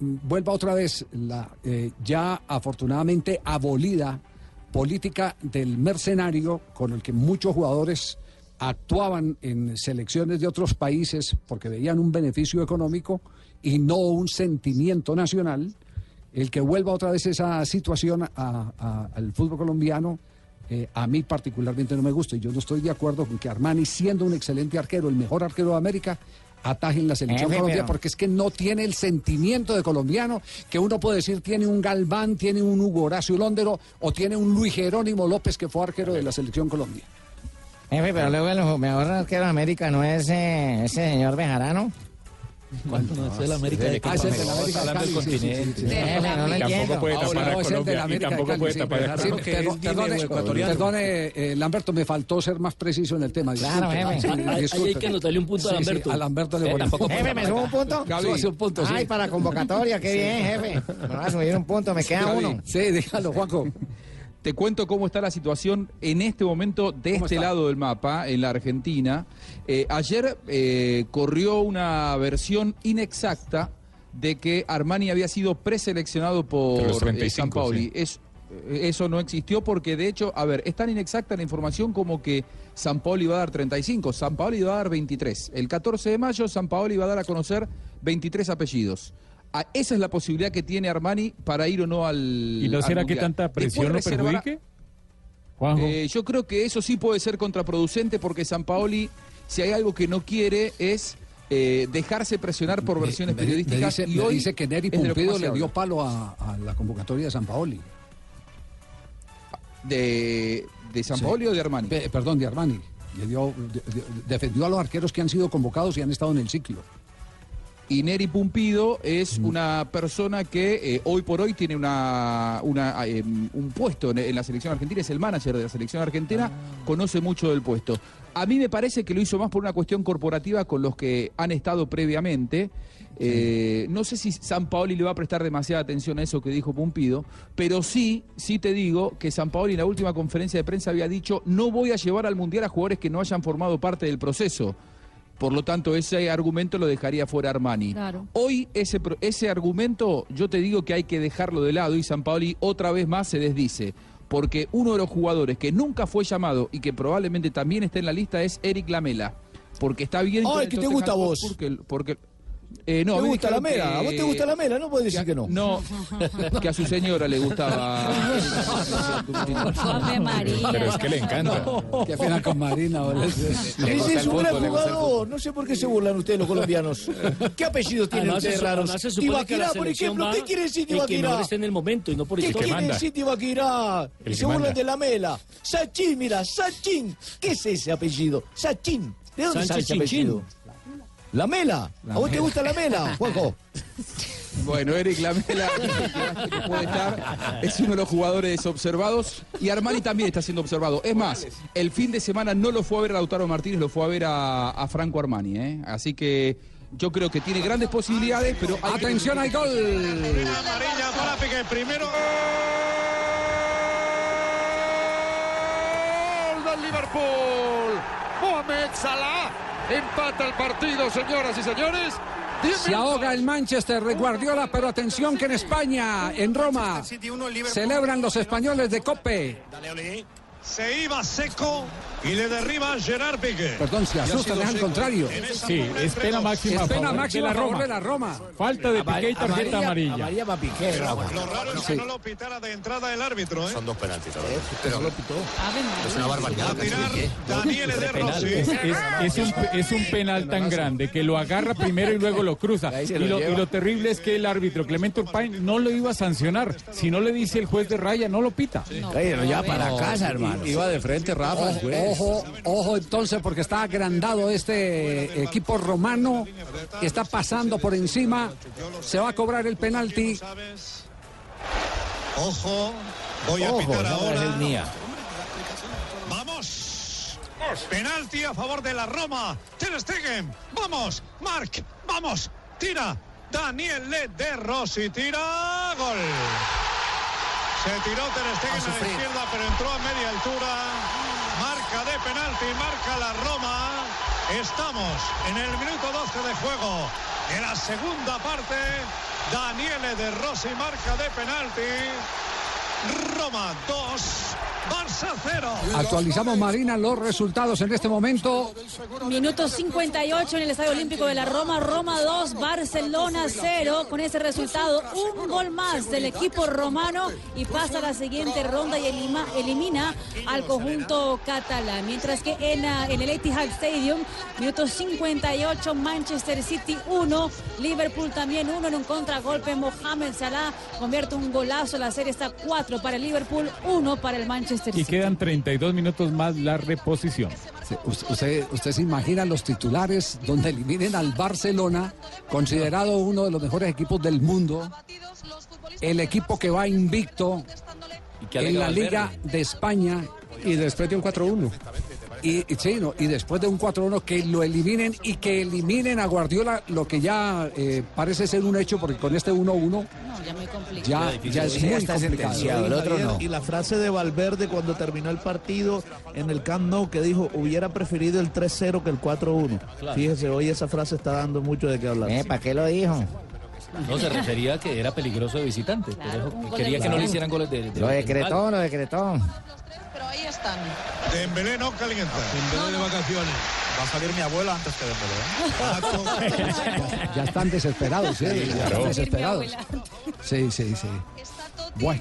vuelva otra vez la eh, ya afortunadamente abolida política del mercenario con el que muchos jugadores actuaban en selecciones de otros países porque veían un beneficio económico y no un sentimiento nacional, el que vuelva otra vez esa situación al fútbol colombiano, eh, a mí particularmente no me gusta y yo no estoy de acuerdo con que Armani, siendo un excelente arquero, el mejor arquero de América, ataje en la selección Jefe, colombiana pero- porque es que no tiene el sentimiento de colombiano que uno puede decir tiene un Galván, tiene un Hugo Horacio Londero o tiene un Luis Jerónimo López que fue arquero de la selección Colombia. Jefe, pero luego el mejor arquero de América no es eh, ese señor Bejarano. No, es el América de Ah, es el de la América de Cali, continente. no tampoco puede tapar no, a es el de la Colombia. Y América de tampoco puede tapar a Colombia. que es perdón, guineo perdone, eh, Lamberto, me faltó ser más preciso en el tema. Claro, jefe. Hay que anotarle un punto a Lamberto. a Lamberto le Eh, voy a- tampoco- Jefe, ¿me subo un punto? Súbase un punto, sí. Ay, para convocatoria, qué bien, jefe. Me va a subir un punto, me queda uno. Sí, déjalo, Juanco. Te cuento cómo está la situación en este momento de ¿Cómo este está? lado del mapa, en la Argentina. Eh, ayer eh, corrió una versión inexacta de que Armani había sido preseleccionado por eh, 35, San Paoli. sí. Es- eh, eso no existió porque, de hecho, a ver, es tan inexacta la información como que San Paoli iba a dar 35, San Paoli iba a dar 23. El 14 de mayo, San Paoli iba a dar a conocer 23 apellidos. A- esa es la posibilidad que tiene Armani para ir o no al. ¿Y no será que tanta presión lo perjudique? Juanjo. Eh, yo creo que eso sí puede ser contraproducente porque San Paoli, si hay algo que no quiere, es eh, dejarse presionar por versiones Me- me periodísticas. dice, y me hoy dice que Neri que Pumpido le dio palo a, a la convocatoria de San Paoli. ¿De, de San Paoli o de Armani? Pe- perdón, de Armani. Le dio, de- de- defendió a los arqueros que han sido convocados y han estado en el ciclo. Y Neri Pumpido es una persona que eh, hoy por hoy tiene una, una, eh, un puesto en, en la selección argentina, es el manager de la selección argentina, conoce mucho del puesto. A mí me parece que lo hizo más por una cuestión corporativa con los que han estado previamente. Eh, no sé si San Paoli le va a prestar demasiada atención a eso que dijo Pumpido, pero sí, sí te digo que San Paoli en la última conferencia de prensa había dicho no voy a llevar al Mundial a jugadores que no hayan formado parte del proceso. Por lo tanto, ese argumento lo dejaría fuera Armani. Claro. Hoy ese, ese argumento yo te digo que hay que dejarlo de lado y San Paoli otra vez más se desdice. Porque uno de los jugadores que nunca fue llamado y que probablemente también está en la lista es Eric Lamela. Porque está bien... Ay, que te gusta a vos. Porque- eh, no, ¿Te a me gusta la mela? ¿A vos te gusta la mela? No puedes decir que no. No, que a su señora le gustaba... Pero es que le encanta. Qué pena con Marina. Ese es un gran jugador. No sé por qué se burlan ustedes los colombianos. ¿Qué apellidos tienen Además, ustedes raros? que Tibaquirá, por ejemplo. ¿Qué quiere decir que Tibaquirá? esté en el momento y no por ¿Qué quiere decir Tibaquirá? Que se burlan de la mela. Sachin, mira, Sachin. ¿Qué es ese apellido? Sachin. ¿De dónde sale ese apellido? La mela. ¿A vos te Mela. gusta la mela, Juanjo? Bueno, Eric Lamela que puede estar, es uno de los jugadores desobservados y Armani también está siendo observado. Es más, el fin de semana no lo fue a ver a Lautaro Martínez, lo fue a ver a, a Franco Armani. ¿eh? Así que yo creo que tiene grandes posibilidades, pero hay que- Atención al gol. Amarilla para Piqué. Primero. Gol del Liverpool. Mohamed Salah empata el partido, señoras y señores. Se ahoga el Manchester de Guardiola, pero atención que en España, en Roma, celebran los españoles de Cope. Se iba seco y le derriba a Gerard Piqué. Perdón, se asustan, es al contrario. Sí, es pena máxima. Es pena máxima de la Roma. de la Roma. Falta de Piqué y tarjeta amarilla. Amarilla para Piqué, Roma. Lo raro es Sí. que no lo pitara de entrada el árbitro, ¿eh? Son dos penaltis. la verdad. Pero Ave es una barbaridad. A tirar Daniele De Rossi. Es, es- es un, es un penal tan grande que lo agarra primero y luego lo cruza. Y lo lo, y lo terrible es que el árbitro Clemente Urpain no lo iba a sancionar. Si no le dice el juez de raya, no lo pita. Lo lleva para casa, hermano. Iba de frente, Rafa. Ojo, ojo, entonces porque está agrandado este equipo romano, está pasando por encima, se va a cobrar el penalti. Ojo, voy a pitar ahora. Vamos. Penalti a favor de la Roma. Ter Stegen. Vamos. Marc. Vamos. Tira. Daniele De Rossi. Tira. Gol. Se tiró Ter Stegen a, la izquierda, pero entró a media altura. Marca de penalti. Marca la Roma. Estamos en el minuto 12 de juego. En la segunda parte. Daniele De Rossi marca de penalti. Roma 2, Barça 0. Actualizamos Marina los resultados en este momento. Minuto 58 en el Estadio Olímpico de la Roma. Roma 2, Barcelona 0. Con ese resultado, un gol más del equipo romano y pasa a la siguiente ronda y elima- elimina al conjunto catalán. Mientras que en, ah, en el Etihad Stadium, minuto 58, Manchester City 1, Liverpool también 1 en un contragolpe. Mohamed Salah convierte un golazo. La serie está 4 para el Liverpool, 1 para el Manchester Y City. quedan 32 minutos más la reposición. Usted, usted, se imagina los titulares donde eliminen al Barcelona, considerado uno de los mejores equipos del mundo, el equipo que va invicto en la. Liga de España. Y después de un 4-1. Y, y sí, no, y después de un 4-1 que lo eliminen y que eliminen a Guardiola, lo que ya eh, parece ser un hecho, porque con este 1-1 No, ya muy complicado. ya, ya es muy complicado. Y Javier, Y la frase de Valverde cuando terminó el partido en el Camp Nou que dijo hubiera preferido el 3-0 que el 4-1. Claro. Fíjese, hoy esa frase está dando mucho de qué hablar. Eh, ¿Para qué lo dijo? No, se refería a que era peligroso de visitante. por eso un gol quería que no le visitante. hicieran goles de, de Lo de decretó, lo decretó. Pero ahí están. Dembélé no calienta. Dembélé de vacaciones. Va a salir mi abuela antes que Dembélé. ¿eh? Ya están desesperados, ¿eh? Sí, Ya claro. están desesperados. Sí, sí, sí. Bueno.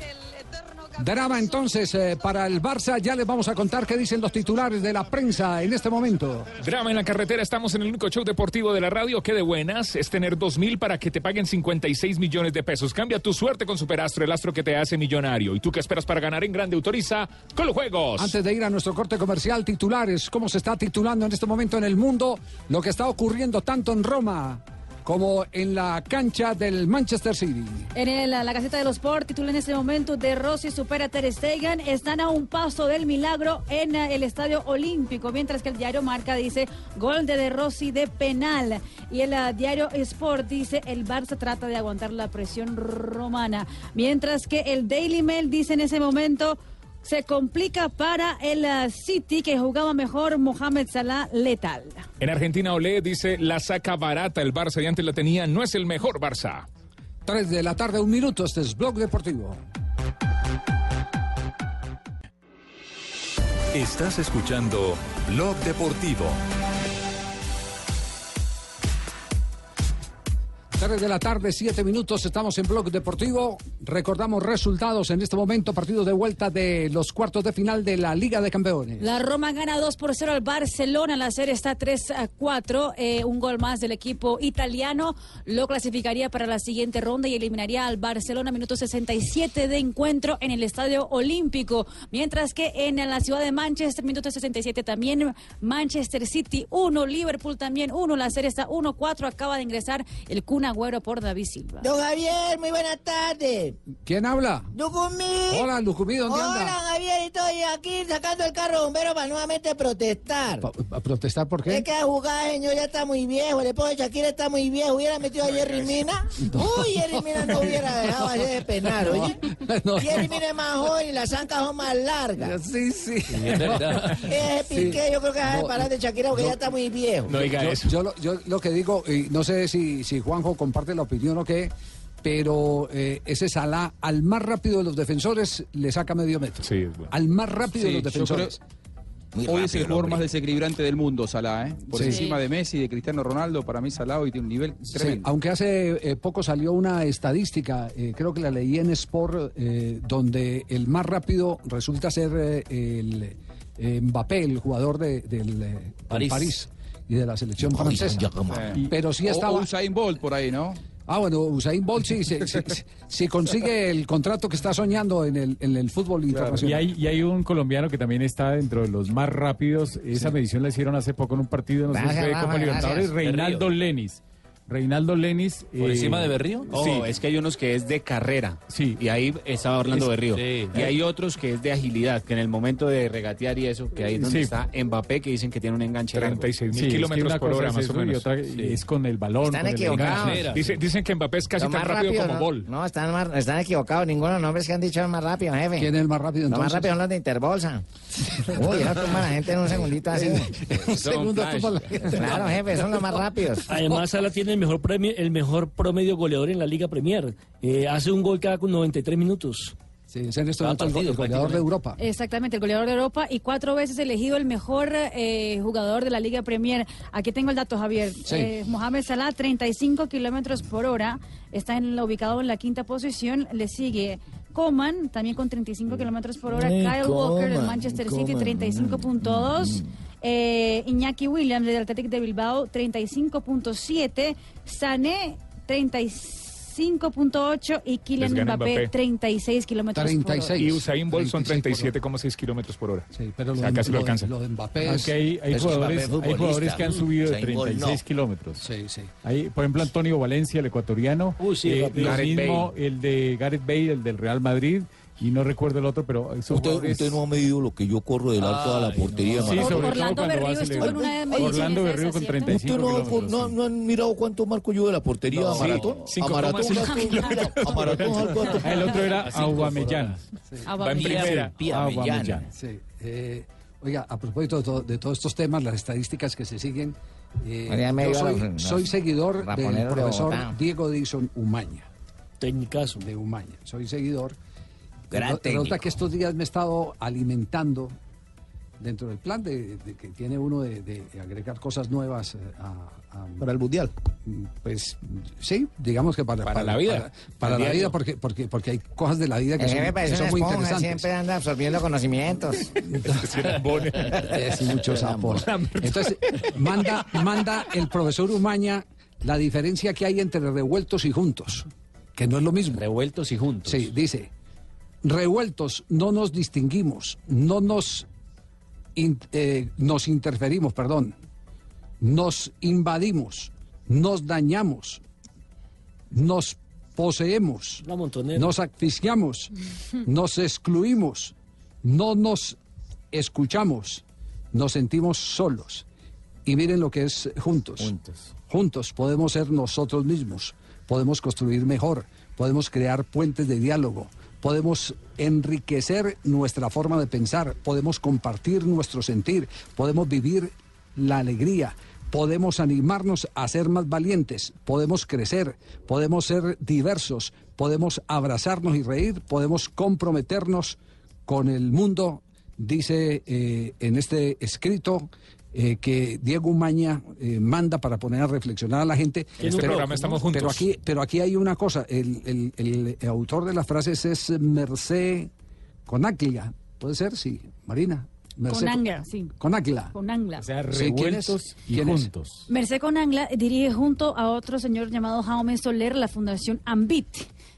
Drama entonces eh, para el Barça. Ya les vamos a contar qué dicen los titulares de la prensa en este momento. Drama en la carretera, estamos en el único show deportivo de la radio. Qué de buenas es tener dos mil para que te paguen 56 millones de pesos. Cambia tu suerte con Superastro, el astro que te hace millonario. ¿Y tú qué esperas para ganar en grande? Autoriza con los juegos. Antes de ir a nuestro corte comercial, titulares, cómo se está titulando en este momento en el mundo lo que está ocurriendo tanto en Roma como en la cancha del Manchester City. En el- la Gaceta de los Sport titula en este momento De Rossi supera a Ter Stegen, están a un paso del milagro en eh, el Estadio Olímpico, mientras que el diario Marca dice gol de De Rossi de penal y el eh, diario Sport dice el Barça trata de aguantar la presión romana, mientras que el Daily Mail dice en ese momento se complica para el eh, City que jugaba mejor Mohamed Salah letal. En Argentina, Olé dice la saca barata. El Barça y antes la tenía. No es el mejor Barça. 3 de la tarde, un minuto, este es Blog Deportivo. Estás escuchando Blog Deportivo. 3 de la tarde, 7 minutos, estamos en Blog Deportivo. Recordamos resultados en este momento, partido de vuelta de los cuartos de final de la Liga de Campeones. La Roma gana 2 por 0 al Barcelona. La serie está 3 a 4. Eh, un gol más del equipo italiano lo clasificaría para la siguiente ronda y eliminaría al Barcelona minuto 67 de encuentro en el Estadio Olímpico. Mientras que en la ciudad de Manchester, minuto 67 también Manchester City 1, Liverpool también 1. La serie está 1-4. Acaba de ingresar el Kun Agüero por David Silva. Don Javier, muy buenas tardes. ¿Quién habla? Lucumí. Hola, Lucumí, ¿dónde Hola, anda? Javier, estoy aquí sacando el carro bombero para nuevamente protestar. ¿A protestar por qué? Es que a jugar, señor, ya está muy viejo. El esposo de Shakira está muy viejo. Hubiera metido a Jerry Mina. Uy, Jerry Mina no hubiera dejado así de penar, oye. No. Jerry Mina es más joven y las zancas son más largas. Sí, sí. es verdad. Ese Piqué, yo creo que va a parar de Shakira porque ya está muy viejo. yo, Yo, lo- yo lo que digo, y no sé si, si Juanjo comparte la opinión o qué, pero eh, ese Salah al más rápido de los defensores le saca medio metro. Sí, es bueno. Al más rápido Sí, de los defensores. Hoy es el jugador más desequilibrante del mundo, Salah, ¿eh? Por Sí. encima de Messi, de Cristiano Ronaldo, para mí Salah hoy tiene un nivel Sí, tremendo. aunque hace eh, poco salió una estadística, eh, creo que la leí en Sport, eh, donde el más rápido resulta ser eh, el Mbappé, el jugador de, del del París. París. Y de la selección francesa. Pero sí estaba. o Usain Bolt por ahí, ¿no? Ah, bueno, Usain Bolt sí, sí, sí, sí, sí consigue el contrato que está soñando en el, en el fútbol Y internacional. hay, y hay un colombiano que también está dentro de los más rápidos. Esa medición la hicieron hace poco en un partido, no sé si fue Copa Libertadores. Reinaldo Lenis. Reinaldo Lenis. ¿Por eh, encima de Berrío? Sí. Oh, es que hay unos que es de carrera. Sí. Y ahí estaba Orlando Es- Berrío. sí. Y hay otros que es de agilidad, que en el momento de regatear y eso, que ahí es donde Sí. está Mbappé, que dicen que tiene un enganche largo. 36 Sí, mil es que kilómetros una por hora, es más o y menos. otra es con el balón. Están equivocados. dicen que Mbappé es casi Lo tan más rápido, como ¿no? Bol. No, están, más- están equivocados. Ninguno de los nombres que han dicho es más rápido, jefe. ¿Quién es el más rápido Los más entonces? rápidos son los de Interbolsa. Uy, eso tumba a la gente en un segundito así. Un segundo tumba a la gente. Claro, jefe, son los más rápidos. Además, Sala tiene el mejor premio, el mejor promedio goleador en la Liga Premier. Eh, hace un gol cada 93 minutos. Sí, es en este momento partido, el goleador de. Europa. Exactamente, el goleador de Europa y cuatro veces elegido el mejor eh, jugador de la Liga Premier. Aquí tengo el dato, Javier. Sí. Eh, Mohamed Salah, 35 kilómetros por hora, está en, ubicado en la quinta posición. Le sigue Coman, también con 35 kilómetros por hora. Ay, Kyle Walker del Coman, Manchester City, Coman. 35.2. Eh, Iñaki Williams del Athletic de Bilbao, 35.7. Sané, 35.8. Y Kylian Mbappé, Mbappé. 36 kilómetros por hora. Y Usain Bolt son 36 37,6 kilómetros por hora. Sí, pero o sea, casi lo lo alcanza. lo de Mbappé es- Aunque hay, hay jugadores, Mbappé hay es jugadores que han subido de Usain Bolt 36 no. kilómetros. Sí, sí. Hay, por ejemplo, Antonio Valencia, el ecuatoriano. Uh, sí, Eh, Gareth mismo el de Gareth Bale, el del Real Madrid. Y no recuerdo el otro, pero son Usted, jugadores- usted no ha medido lo que yo corro del arco a la portería. Sí, Maratón. sobre todo Orlando cuando Berrío va a estuvo en una medición Orlando de Berrío con ¿cierto? 35 ¿Usted no, kilómetros. no, no han mirado cuánto marco yo de la portería No, a sí, maratón? cinco a maratón, a maratón. Ah, El otro era A cinco Aubameyang. Va en primera. Sí, eh, oiga, a propósito de, to- de todos estos temas, las estadísticas que se siguen, eh, yo soy, los- los soy seguidor del de profesor. Diego Dixon Umaña. Técnicazo. De Umaña. Soy seguidor. Gran Re- Resulta que estos días me he estado alimentando dentro del plan de, de que tiene uno de, de agregar cosas nuevas eh, a, a- Para el Mundial. Pues sí, digamos que para, Para la vida. Para, la vida, porque, porque, porque hay cosas de la vida que son, me que son muy esponja, interesantes. siempre anda absorbiendo conocimientos. Es mucho sapo. Entonces, manda, manda el profesor Umaña la diferencia que hay entre revueltos y juntos, que no es lo mismo. Revueltos y juntos. Sí, dice, revueltos no nos distinguimos, no nos, in- eh, nos interferimos, perdón, nos invadimos, nos dañamos, nos poseemos, nos asfixiamos, nos excluimos, no nos escuchamos, nos sentimos solos. Y miren lo que es juntos. Juntos. podemos ser nosotros mismos, podemos construir mejor, podemos crear puentes de diálogo, podemos enriquecer nuestra forma de pensar, podemos compartir nuestro sentir, podemos vivir la alegría, podemos animarnos a ser más valientes, podemos crecer, podemos ser diversos, podemos abrazarnos y reír, podemos comprometernos con el mundo, dice eh, en este escrito eh, que Diego Umaña eh, manda para poner a reflexionar a la gente. En este programa estamos juntos. Pero aquí, pero aquí hay una cosa, el, el- el- autor de las frases es Mercé Conaglia, ¿puede ser? Sí, Marina. Mercé Con Angla, sí. Conaglia. Con Angla. Sí, ¿quién es? ¿Quién es? Merced con Angla dirige junto a otro señor llamado Jaume Soler la Fundación Ambit,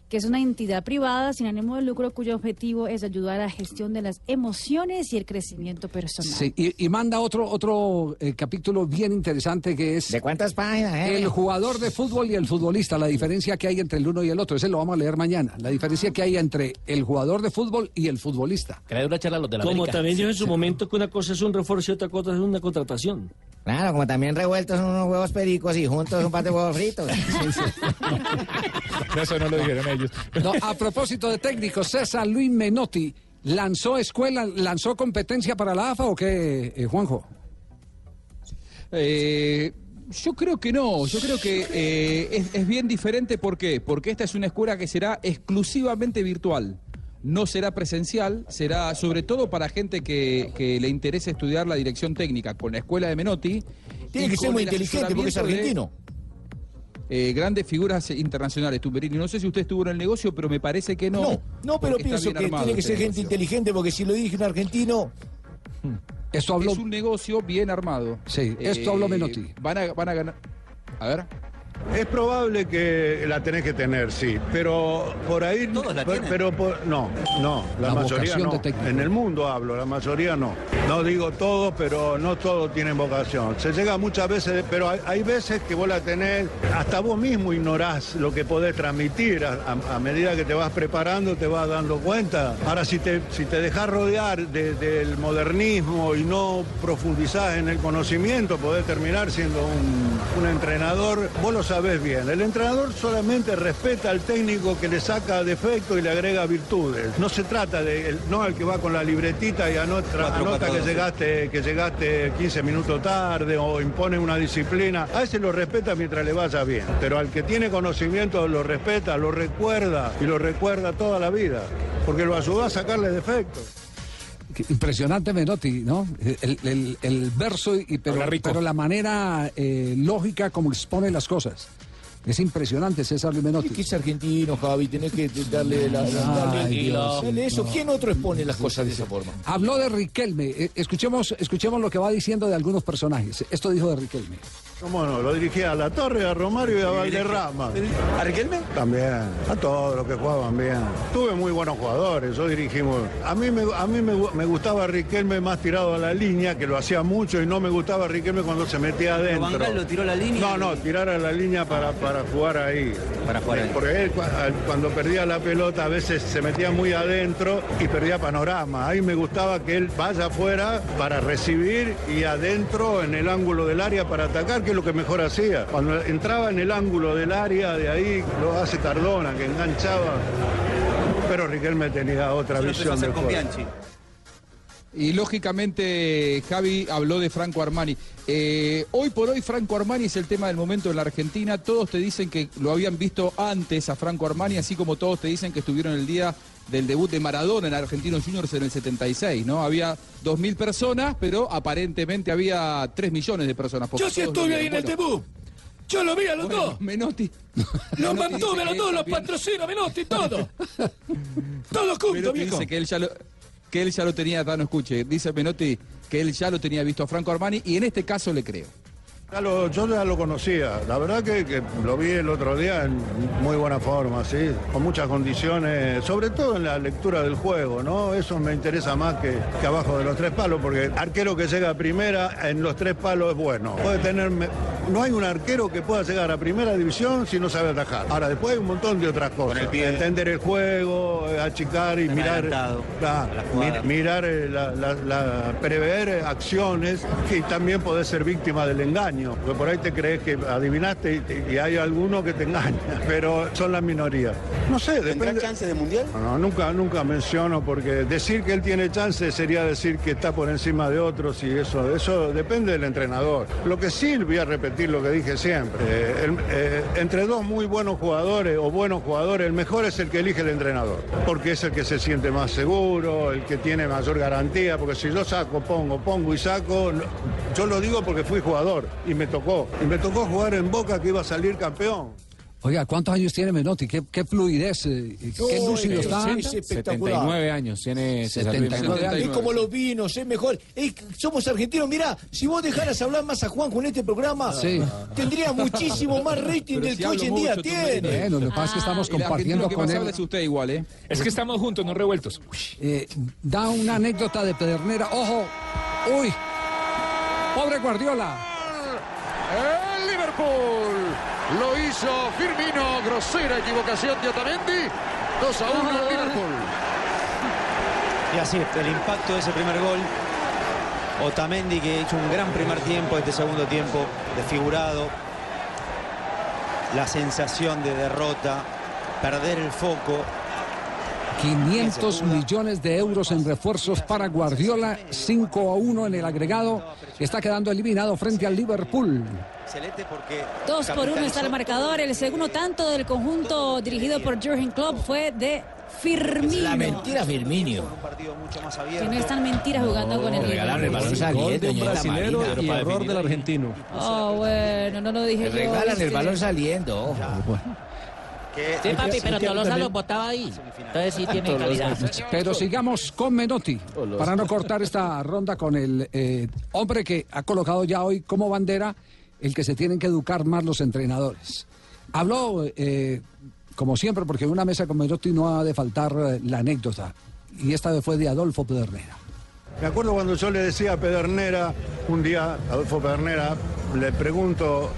que es una entidad privada sin ánimo de lucro cuyo objetivo es ayudar a la gestión de las emociones y el crecimiento personal. Sí, y, y manda otro otro eh, capítulo bien interesante que es... ¿De cuántas páginas? eh? El jugador de fútbol y el futbolista, la diferencia que hay entre el uno y el otro. Ese lo vamos a leer mañana. La diferencia que hay entre el jugador de fútbol y el futbolista. Que una charla a los de la Como América. también dijo en su momento que una cosa es un refuerzo y otra cosa es una contratación. Claro, como también revueltos son unos huevos pericos y juntos un par de huevos fritos. Eso no lo dijeron ellos. No, a propósito de técnicos, César Luis Menotti lanzó escuela, lanzó competencia para la AFA o qué, eh, Juanjo? Eh, yo creo que no, yo creo que eh, es, es bien diferente. ¿Por qué? Porque esta es una escuela que será exclusivamente virtual. No será presencial, será sobre todo para gente que, que le interese estudiar la dirección técnica con la escuela de Menotti. Tiene que ser muy el inteligente porque es de, argentino. Eh, grandes figuras internacionales, Tumberini. No sé si usted estuvo en el negocio, pero me parece que no. No, no, pero pienso que tiene que este ser gente negocio. inteligente porque si lo dije un argentino. Esto habló- Es un negocio bien armado. Eh, Sí, esto habló Menotti. Van a, van a ganar. A ver. Es probable que la tenés que tener, sí, pero por ahí... la pero, tienen. pero por- no, no, la, La mayoría no. En el mundo hablo, la mayoría no. No digo todos, pero no todos tienen vocación. Se llega muchas veces, pero hay, hay veces que vos la tenés, hasta vos mismo ignorás lo que podés transmitir. A, a- a medida que te vas preparando, te vas dando cuenta. Ahora, si te, si te dejás rodear de- del modernismo y no profundizás en el conocimiento, podés terminar siendo un, un entrenador. Vos lo sabés bien. El entrenador solamente respeta al técnico que le saca defectos y le agrega virtudes. No se trata de, el- no al que va con la libretita y anota, Cuatro, anota cuatro, que llegaste, que llegaste 15 minutos tarde o impone una disciplina. A ese lo respeta mientras le vaya bien. Pero al que tiene conocimiento lo respeta, lo recuerda y lo recuerda toda la vida. Porque lo ayudó a sacarle defectos. Impresionante Menotti, ¿no? El, el- el verso, y, pero, la manera eh, lógica como expone las cosas. Es impresionante César Luis Menotti. Que es argentino, Javi, tenés que darle, la, la- darle- Ay, Dios. darle eso. No. ¿Quién otro expone las cosas de esa forma? Habló de Riquelme. Eh, Escuchemos, escuchemos lo que va diciendo de algunos personajes. Esto dijo de Riquelme. ¿Cómo no? Lo dirigía a La Torre, a Romario y a Valderrama. ¿A Riquelme? También, a todos los que jugaban bien. Tuve muy buenos jugadores, yo dirigimos. A mí, me, a mí me, gu- me gustaba Riquelme más tirado a la línea, que lo hacía mucho, y no me gustaba Riquelme cuando se metía adentro. Lo tiró a la línea. No, no, tirar a la línea para, para jugar ahí. Para jugar ahí. Porque él cuando perdía la pelota a veces se metía muy adentro y perdía panorama. Ahí me gustaba que él vaya afuera para recibir y adentro en el ángulo del área para atacar, que es lo que mejor hacía. Cuando entraba en el ángulo del área, de ahí lo hace Cardona, que enganchaba. Pero Riquelme tenía otra visión hacer del con juego. Bianchi. Y lógicamente Javi habló de Franco Armani. Eh, hoy por hoy Franco Armani es el tema del momento en la Argentina. Todos te dicen que lo habían visto antes a Franco Armani, así como todos te dicen que estuvieron el día del debut de Maradona en Argentinos Juniors en el 76, ¿no? Había 2.000 personas, pero aparentemente había 3 millones de personas. Yo sí estuve ahí en el debut. Yo lo vi a los Bueno, dos. Menotti. Los Menotti mantuve a los dos, los patrocina, Menotti, todo. Todo junto, viejo. dice que él ya lo, que él ya lo tenía, no escuche, dice Menotti que él ya lo tenía visto a Franco Armani y en este caso le creo. Ya lo- yo ya lo conocía, la verdad que, que lo vi el otro día en muy buena forma, sí, con muchas condiciones, sobre todo en la lectura del juego, ¿no? Eso me interesa más que, que abajo de los tres palos, porque arquero que llega a primera en los tres palos es bueno. Puede tener, no hay un arquero que pueda llegar a primera división si no sabe atajar. Ahora, después hay un montón de otras cosas. el pie. Entender el juego, eh, achicar y mirar, la mirar, eh, la, prever acciones y también podés ser víctima del engaño, porque por ahí te crees que adivinaste y, y hay alguno que te engaña, pero son la minoría. No sé, depende. chances de mundial? No, nunca, nunca menciono porque decir que él tiene chance sería decir que está por encima de otros y eso, eso depende del entrenador. Lo que sí voy a repetir lo que dije siempre, eh, el- eh, entre dos muy buenos jugadores o buenos jugadores, el mejor es el que elige el entrenador, porque es el que se siente más seguro, el que tiene mayor garantía, porque si yo saco, pongo, pongo y saco, yo lo digo porque fui jugador y me tocó, y me tocó jugar en Boca que iba a salir campeón. Oiga, ¿cuántos años tiene Menotti? ¿Qué, qué fluidez? eh, ¿Qué Uy, lúcido está? sí, sí, espectacular. 79 años tiene César Luis 79 Menotti. Es como los vinos, es mejor. Es- somos argentinos, mirá, si vos dejaras hablar más a Juanjo en este programa, Sí. tendría muchísimo más rating Pero del si que hoy en día tiene. Bueno, lo que pasa es que estamos argentino compartiendo que con él. es usted igual, ¿eh? Es que estamos juntos, no revueltos. Eh, da una anécdota de Pedernera. ¡Ojo! ¡Uy! ¡Pobre Guardiola! El Liverpool lo hizo Firmino, grosera equivocación de Otamendi. 2 a 1 el Liverpool. Y así, el impacto de ese primer gol. Otamendi que ha hecho un gran primer tiempo, este segundo tiempo desfigurado. La sensación de derrota, perder el foco. 500 millones de euros en refuerzos para Guardiola, 5 a 1 en el agregado. Está quedando eliminado frente al Liverpool. Excelente porque... Dos por uno está el marcador. El segundo tanto del conjunto dirigido por Jürgen Klopp fue de Firmino. La mentira, un más Que no es tan mentira jugando con el Regalaron el balón saliente, doña brasilero Marina. y error del argentino. Oh, bueno, no lo dije yo. regalan el balón saliendo. ojo. Sí, papi, pero Tolosa los botaba ahí. Entonces sí tiene calidad. Pero sigamos con Menotti, para no cortar esta ronda con el eh, hombre que ha colocado ya hoy como bandera el que se tienen que educar más los entrenadores. Habló, eh, como siempre, porque en una mesa con Menotti no ha de faltar eh, la anécdota, y esta vez fue de Adolfo Pedernera. Me acuerdo cuando yo le decía a Pedernera, un día, Adolfo Pedernera, le pregunto,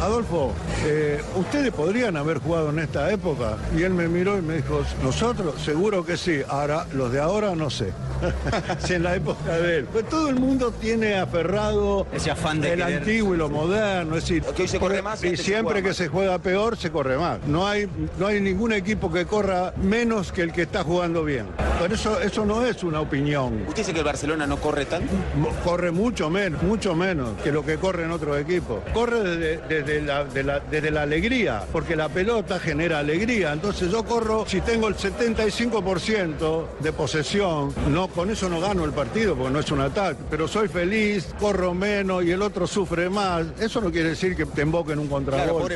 Adolfo, eh, ¿ustedes podrían haber jugado en esta época? Y él me miró y me dijo, nosotros, seguro que sí. Ahora, los de ahora no sé. si en la época de él. Pues todo el mundo tiene aferrado Ese afán de el querer- antiguo y lo moderno. Es decir, Que hoy se corre más y se siempre juega que más. se juega peor, se corre más. No hay, no hay ningún equipo que corra menos que el que está jugando bien. Por eso, eso no es una opinión. ¿Usted dice que el Barcelona no corre tanto? Corre mucho menos, mucho menos que lo que corre en otros equipos. Corre desde, desde la, de la- desde la alegría, porque la pelota genera alegría. Entonces yo corro, si tengo el 75% de posesión, no, con eso no gano el partido, porque no es un ataque, pero soy feliz, corro menos y el otro sufre más. Eso no quiere decir que te emboque en un contragolpe.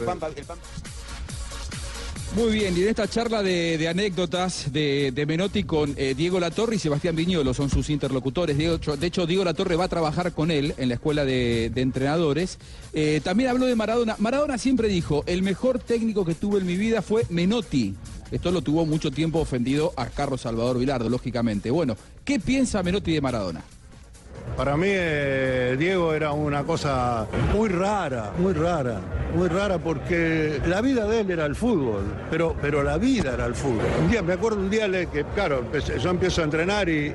Muy bien, y en esta charla de, de anécdotas de, de Menotti con eh, Diego Latorre y Sebastián Viñolo son sus interlocutores. De hecho, Diego Latorre va a trabajar con él en la escuela de, de entrenadores. Eh, también habló de Maradona. Maradona siempre dijo, el mejor técnico que tuve en mi vida fue Menotti. Esto lo tuvo mucho tiempo ofendido a Carlos Salvador Vilardo, lógicamente. Bueno, ¿qué piensa Menotti de Maradona? Para mí eh, Diego era una cosa muy rara, muy rara, muy rara porque la vida de él era el fútbol, pero, pero la vida era el fútbol. Un día, me acuerdo un día que, claro, yo empiezo a entrenar y,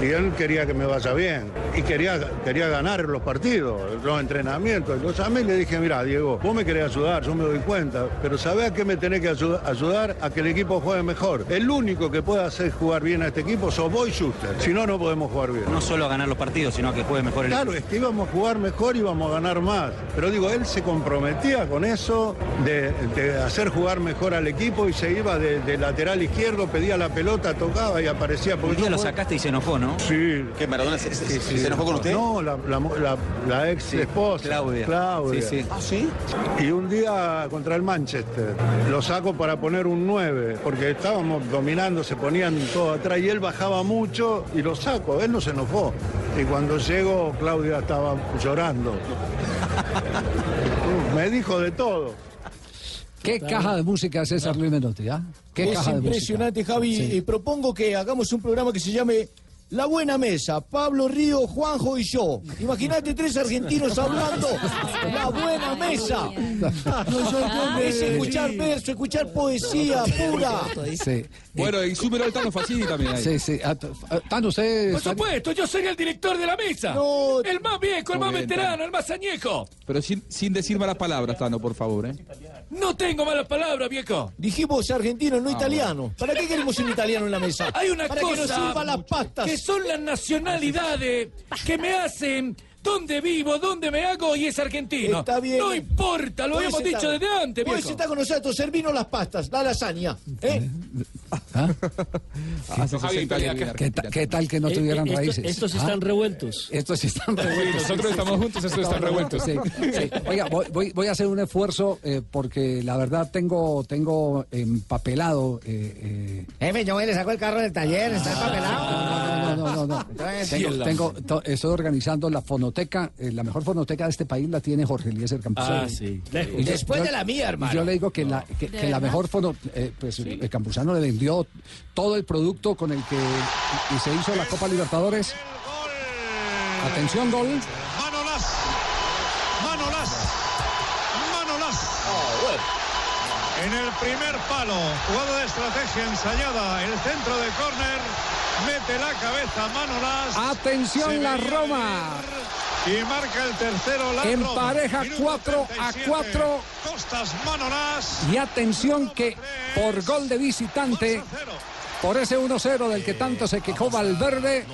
él quería que me vaya bien y quería, quería ganar los partidos, los entrenamientos. Lo llamé y le dije, mira, Diego, vos me querés ayudar, yo me doy cuenta, pero ¿sabés a qué me tenés que ayuda- ayudar? A que el equipo juegue mejor. El único que puede hacer jugar bien a este equipo sos vos y Schuster, si no, no podemos jugar bien. No solo a ganar los partidos, sino a que juegue mejor el Claro, es que íbamos a jugar mejor y íbamos a ganar más. Pero digo, él se comprometía con eso, de, de hacer jugar mejor al equipo y se iba de, de lateral izquierdo, pedía la pelota, tocaba y aparecía. Un Porque día yo lo sacaste y se enojó, ¿no? Sí. ¿Qué, Maradona se, Sí, sí. No, la, la mu- la- la ex esposa. Claudia. Claudia. Sí, sí. ¿Ah, sí? Y un día contra el Manchester, lo saco para poner un 9, porque estábamos dominando, se ponían todo atrás y él bajaba mucho y lo saco, él no se enojó. Y cuando llego, Claudia estaba llorando. Me dijo de todo. ¿Qué caja de música es César Luis Menotti? ah? ¿Qué es caja de música? impresionante, Javi. Sí. Eh, propongo que hagamos un programa que se llame La Buena Mesa. Pablo Río, Juanjo y yo. Imagínate tres argentinos hablando. La Buena Mesa. es escuchar verso, escuchar poesía pura. Sí. Bueno, y súmelo al Tano Facini también ahí. Sí, sí. Ah, t- ah, Tano, usted... Por supuesto, yo soy el director de la mesa. No. El más viejo, el más bien, veterano, el más añejo. Pero sin, sin decir malas palabras, Tano, por favor, ¿eh? No tengo malas palabras, viejo. Dijimos argentino, no italiano. ¿Para qué queremos un italiano en la mesa? Hay una Para cosa que nos sirva las pastas. que son las nacionalidades que me hacen dónde vivo, dónde me hago y es argentino. Está bien. No importa, lo habíamos estar- dicho desde antes, Puedes viejo. estar con nosotros, servinos las pastas, la lasaña. ¿eh? Hace 60 años viene ¿Qué, ta- qué tal que no Eh, tuvieran eh, esto- raíces? estos ¿Ah? están revueltos. Estos están Sí, revueltos. nosotros estamos juntos, estos están revueltos. Sí, sí. Oiga, voy, a hacer un esfuerzo eh, porque la verdad tengo, tengo empapelado. Eh, Jefe, yo y le saco el carro del taller, está empapelado. no, no, no, no. Entonces, Tengo, tengo- to- estoy organizando la fonoteca. Eh, la mejor fonoteca de este país la tiene Jorge Eliezer Campuzano. Ah, sí. Después yo- de la mía, hermano. y Yo le digo que la, que, ¿De que la mejor fono, eh, pues el Campuzano le vendió todo el producto con el que y, y se hizo la Copa Libertadores. Atención, gol. Manolas. Manolas. Manolas. En el primer palo, jugada de estrategia ensayada, el centro de córner, mete la cabeza Manolas. Atención, la Roma. Y marca el tercero la Empareja Roma. Minuto 4 a 37. 4. Costas Manolas. Y atención que por gol de visitante, por ese 1-0 del que tanto se quejó Valverde,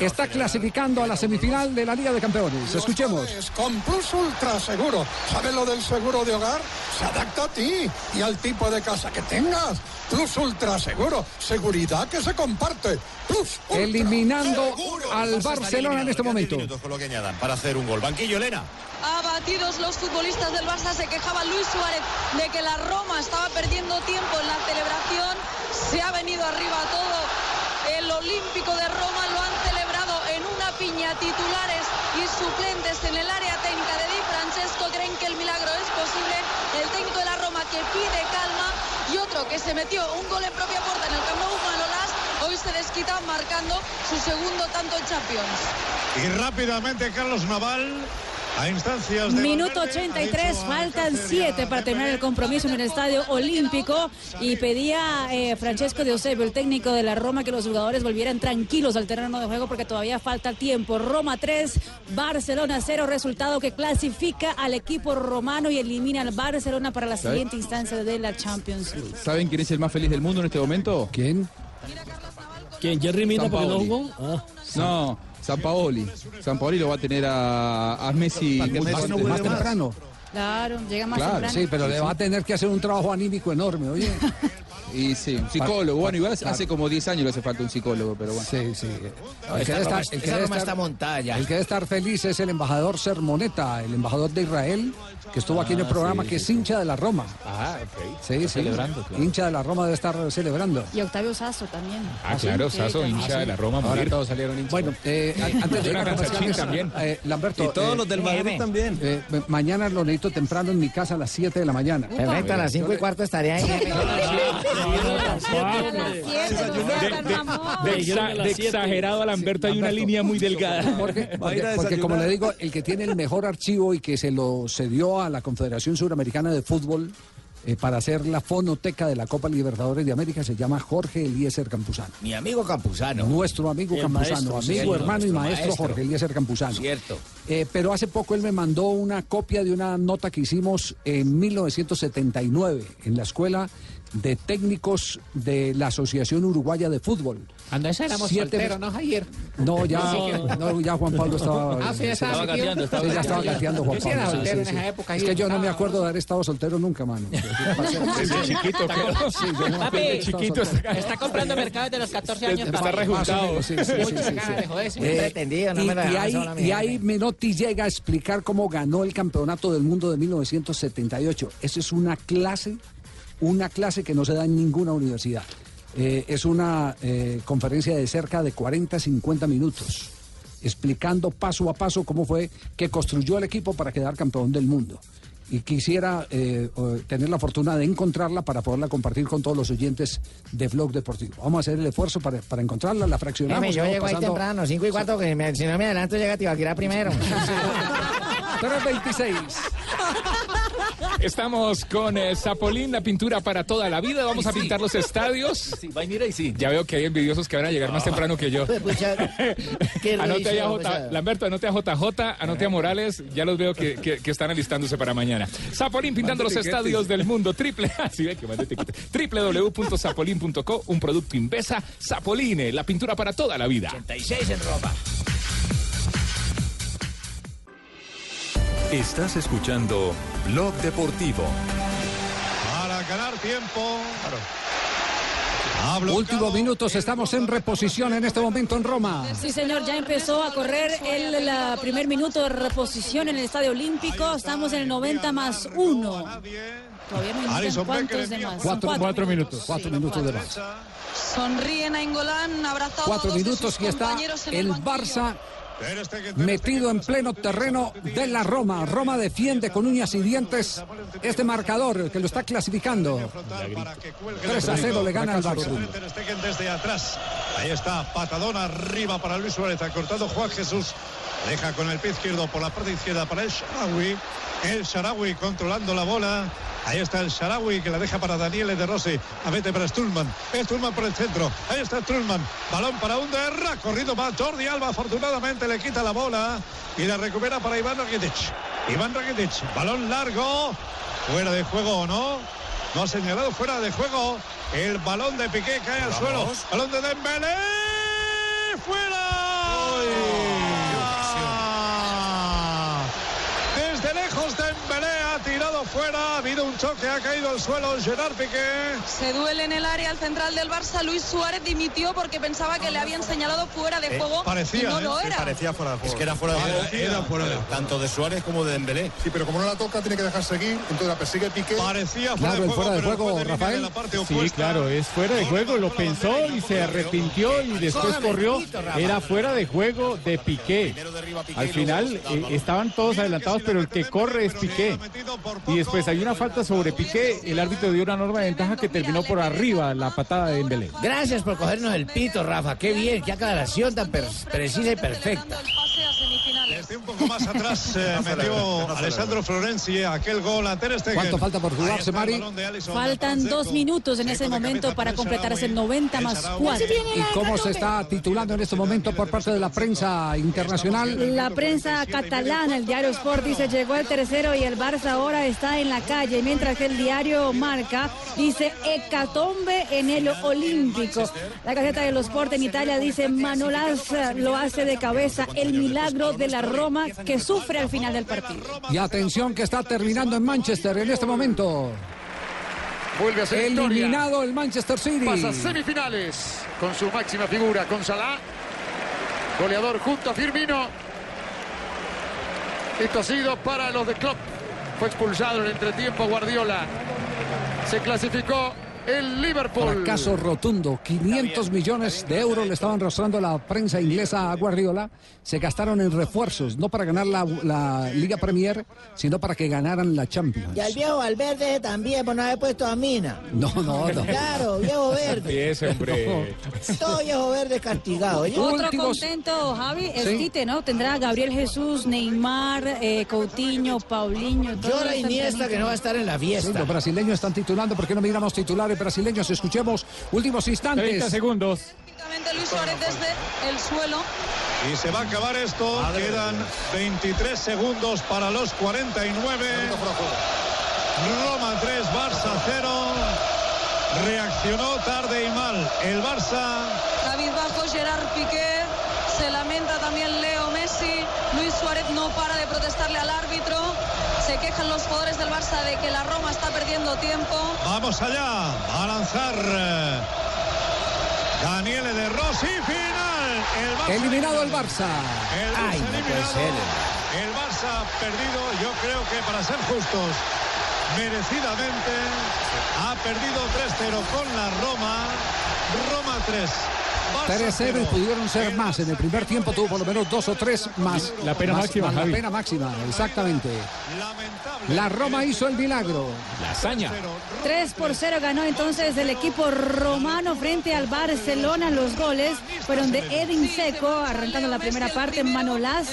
está clasificando a la semifinal de la Liga de Campeones. Escuchemos. Con Plus Ultra Seguro. ¿Sabes lo del seguro de hogar? Se adapta a ti y al tipo de casa que tengas. Plus Ultra Seguro. Seguridad que se comparte. Plus Ultra Eliminando Seguro. al Barcelona en este momento. 10 minutos con lo que añadan para hacer un gol. Banquillo, Elena. Abatidos los futbolistas del Barça, se quejaba Luis Suárez de que la Roma estaba perdiendo tiempo en la celebración. Se ha venido arriba todo. El Olímpico de Roma lo han celebrado en una piña titulares y suplentes en el área técnica de Di Francesco. Creen que el milagro es posible. El técnico de la Roma que pide calma y otro que se metió un gol en propia puerta en el Camp Nou, Manolas, hoy se desquita marcando su segundo tanto en Champions. Y rápidamente Carlos Naval a instancias de Minuto Valverde, 83, ha dicho a faltan Cáceres 7 y a para terminar el compromiso en el Estadio Olímpico y pedía eh, Francesco de Eusebio, el técnico de la Roma, que los jugadores volvieran tranquilos al terreno de juego porque todavía falta tiempo. Roma 3, Barcelona 0, resultado que clasifica al equipo romano y elimina al Barcelona para la ¿Sabe? siguiente instancia de la Champions League. ¿Saben quién es el más feliz del mundo en este momento? ¿Quién? ¿Quién? ¿Jerry Mina porque no jugó? Ah. No, San Paoli. San Paoli lo va a tener a, a Messi Messi no juegue Más temprano. Claro, llega más Claro, temprano. Sí, pero le va a tener que hacer un trabajo anímico enorme, oye. Y sí, un psicólogo. Bueno, igual hace como 10 años le hace falta un psicólogo, pero bueno. Sí, sí. El que debe estar- el que esa debe Roma estar- está montada ya. El que debe estar feliz es el embajador Sermoneta, el embajador de Israel, que estuvo aquí en el Ah, programa, sí, que sí, es hincha de la Roma. Ah, ok. Sí, sí. celebrando, claro. Hincha de la Roma debe estar celebrando. Y Octavio Sasso también. Ah, claro, Sí, Sasso, hincha de la Roma, Ahora morir. todos salieron hinchas. Bueno, eh, a- antes de ir a también. eh, Lamberto. Y todos eh, los del Madrid también. eh, mañana lo temprano en mi casa a las 7 de la mañana. Perfecto, a las 5 y cuarto estaré ahí. De, exa- de exagerado a Lamberto hay una línea muy delgada. Porque como le digo, el que tiene el mejor archivo y que se lo cedió a la Confederación Suramericana de Fútbol eh, para hacer la fonoteca de la Copa Libertadores de América se llama Jorge Eliezer Campuzano. Mi amigo Campuzano. Nuestro amigo El Campuzano, maestro, amigo, sí, hermano y maestro. Jorge Eliezer Campuzano. Cierto. Eh, pero hace poco él me mandó una copia de una nota que hicimos en 1979 en la Escuela de Técnicos de la Asociación Uruguaya de Fútbol. Cuando eso éramos Siete- solteros, ¿no, Javier? No, ya, no, ya Juan Pablo estaba. Ah, sí, ya estaba sí, gateando, estaba sí, ya estaba gateando. Juan Yo sí era Pablo. sí, soltero sí, en esa época, Es que yo no me estaba- acuerdo de haber estado soltero nunca, mano. Desde chiquito, yo de Papi, chiquito está comprando mercado desde los 14 años. Está rejuntado. Sí, sí, sí, de. Muy pretendido, no y, me y ahí Menotti llega a explicar cómo ganó el campeonato del mundo de 1978. Esa es una clase, una clase que no se da en ninguna universidad. Eh, es una eh, conferencia de cerca de 40, 50 minutos, explicando paso a paso cómo fue que construyó el equipo para quedar campeón del mundo. Y quisiera eh, tener la fortuna de encontrarla para poderla compartir con todos los oyentes de Blog Deportivo. Vamos a hacer el esfuerzo para, para encontrarla, la fraccionamos. Déjeme, yo llego ahí pasando- temprano, 5 y cuarto, que me- si no me adelanto llega Tibaquirá primero. 326. Estamos con eh, Zapolín, la pintura para toda la vida. Vamos a pintar los estadios. Sí, va y mira y sí. Ya veo que hay envidiosos que van a llegar más temprano que yo. Pucha, qué Anote ahí a J. Lamberto, anote a JJ, anote a Morales, ya los veo que, que- que están alistándose para mañana. Zapolín pintando los estadios del mundo, triple, así ve que www.zapolín.co, un producto Invesa, Zapoline, la pintura para toda la vida. 86 en Roma. Estás escuchando Blog Deportivo. Para ganar tiempo. Últimos minutos, estamos en reposición en este momento en Roma. Sí, señor, ya empezó a correr el la primer minuto de reposición en el Estadio Olímpico. Estamos en el 90 más 1. Todavía no cuántos de más. Cuatro, minutos. Cuatro minutos de más. Sonríen a Engolán, abrazado Cuatro a dos de minutos sus y está el banquillo. Barça metido en pleno terreno de la Roma. Roma defiende con uñas y dientes este marcador que lo está clasificando. 3 a 0 le gana al Stegen desde atrás. Ahí está, patadón arriba para Luis Suárez. Ha cortado Juan Jesús. Deja con el pie izquierdo por la parte izquierda para el Sharawi. El Sharawi controlando la bola. Ahí está el Sharawi que la deja para Daniel de Rossi. A vete para Stulman. Stulman por el centro. Ahí está Stulman. Balón para Underra. Corrido para Jordi Alba. Afortunadamente le quita la bola y la recupera para Iván Rakitic. Iván Rakitic. Balón largo. Fuera de juego o no. No ha señalado fuera de juego. El balón de Piqué cae al suelo. Balón de Dembélé. ¡Fuera! Desde lejos Dembélé ha tirado fuera. Ha habido un choque. Ha caído al suelo Gerard Piqué. Se duele en el área al central del Barça. Luis Suárez dimitió porque pensaba que le habían señalado fuera de juego. y no lo era. fuera de juego. Es que era fuera de juego. Era fuera de Tanto de Suárez como de Dembélé. Sí, pero como no la toca, tiene que dejar seguir, entonces la persigue Piqué. Parecía Claro, el fuera de juego, Rafael. Sí, claro, es fuera de juego, lo pensó y se arrepintió y después corrió. Era fuera de juego de Piqué. Al final eh, estaban todos adelantados, pero el que corre es Piqué. Y después hay una falta sobre Piqué, el árbitro dio una norma de ventaja que terminó por arriba la patada de Dembélé. Gracias por cogernos el pito, Rafa. Qué bien, qué aclaración tan precisa y perfecta. Desde un poco más atrás eh, metió Alessandro Florenzi aquel gol a Ter Stegen. ¿Cuánto falta por jugarse, Mari? Faltan dos minutos en ese momento para completarse el 90 más 4. ¿Y cómo se está titulando en este momento por parte de la prensa internacional? La prensa catalana, el diario Sport dice llegó el tercero y el Barça ahora está en la calle, mientras que el diario Marca dice hecatombe en el Olímpico. La Gaceta de los Sport en Italia dice Manolas eh, lo hace de cabeza el milagro de la Roma que sufre al final del partido. Y atención que está terminando en Manchester en este momento. Vuelve a ser Eliminado el Manchester City. Pasa a semifinales con su máxima figura, con Salah. Goleador junto a Firmino. Esto ha sido para los de Klopp. Fue expulsado en el entretiempo Guardiola. Se clasificó el Liverpool. Fracaso rotundo. 500 millones de euros le estaban rostrando la prensa inglesa a Guardiola. Se gastaron en refuerzos, no para ganar la, la Liga Premier, sino para que ganaran la Champions. Y al viejo Valverde también, por no haber puesto a Mina. No, no, no. Claro, viejo verde. Ese hombre. Todo viejo verde castigado. Otro contento, Javi, es Sí. Tite, ¿no? Tendrá a Gabriel Jesús, Neymar, eh, Coutinho, Paulinho. Llora Iniesta que no va a estar en la Sí, fiesta. los brasileños están titulando. ¿Por qué no miramos titulares brasileños? Escuchemos últimos instantes. 30 segundos. Luis Suárez desde el suelo. Y se va a acabar esto. Quedan 23 segundos para los 49. Roma 3, Barça 0. Reaccionó tarde y mal el Barça. David Bajo, Gerard Piqué. Se lamenta también Leo Messi. Luis Suárez no para de protestarle al árbitro. Se quejan los jugadores del Barça de que la Roma está perdiendo tiempo. Vamos allá a lanzar eh, Daniele De Rossi. Final. El Barça Eliminado el Barça. El Barça Ay, no puede eliminado. ser. El Barça perdido, yo creo que para ser justos, merecidamente ha perdido 3-0 con la Roma. Roma 3. Barça 3-0 y pudieron ser más. En el primer tiempo tuvo por lo menos dos o tres más. La pena Más- máxima, más La pena máxima, exactamente. La Roma hizo el milagro. La hazaña. 3 por 0 ganó entonces el equipo romano frente al Barcelona. Los goles fueron de Edin Seco, arrancando la primera parte, Manolás.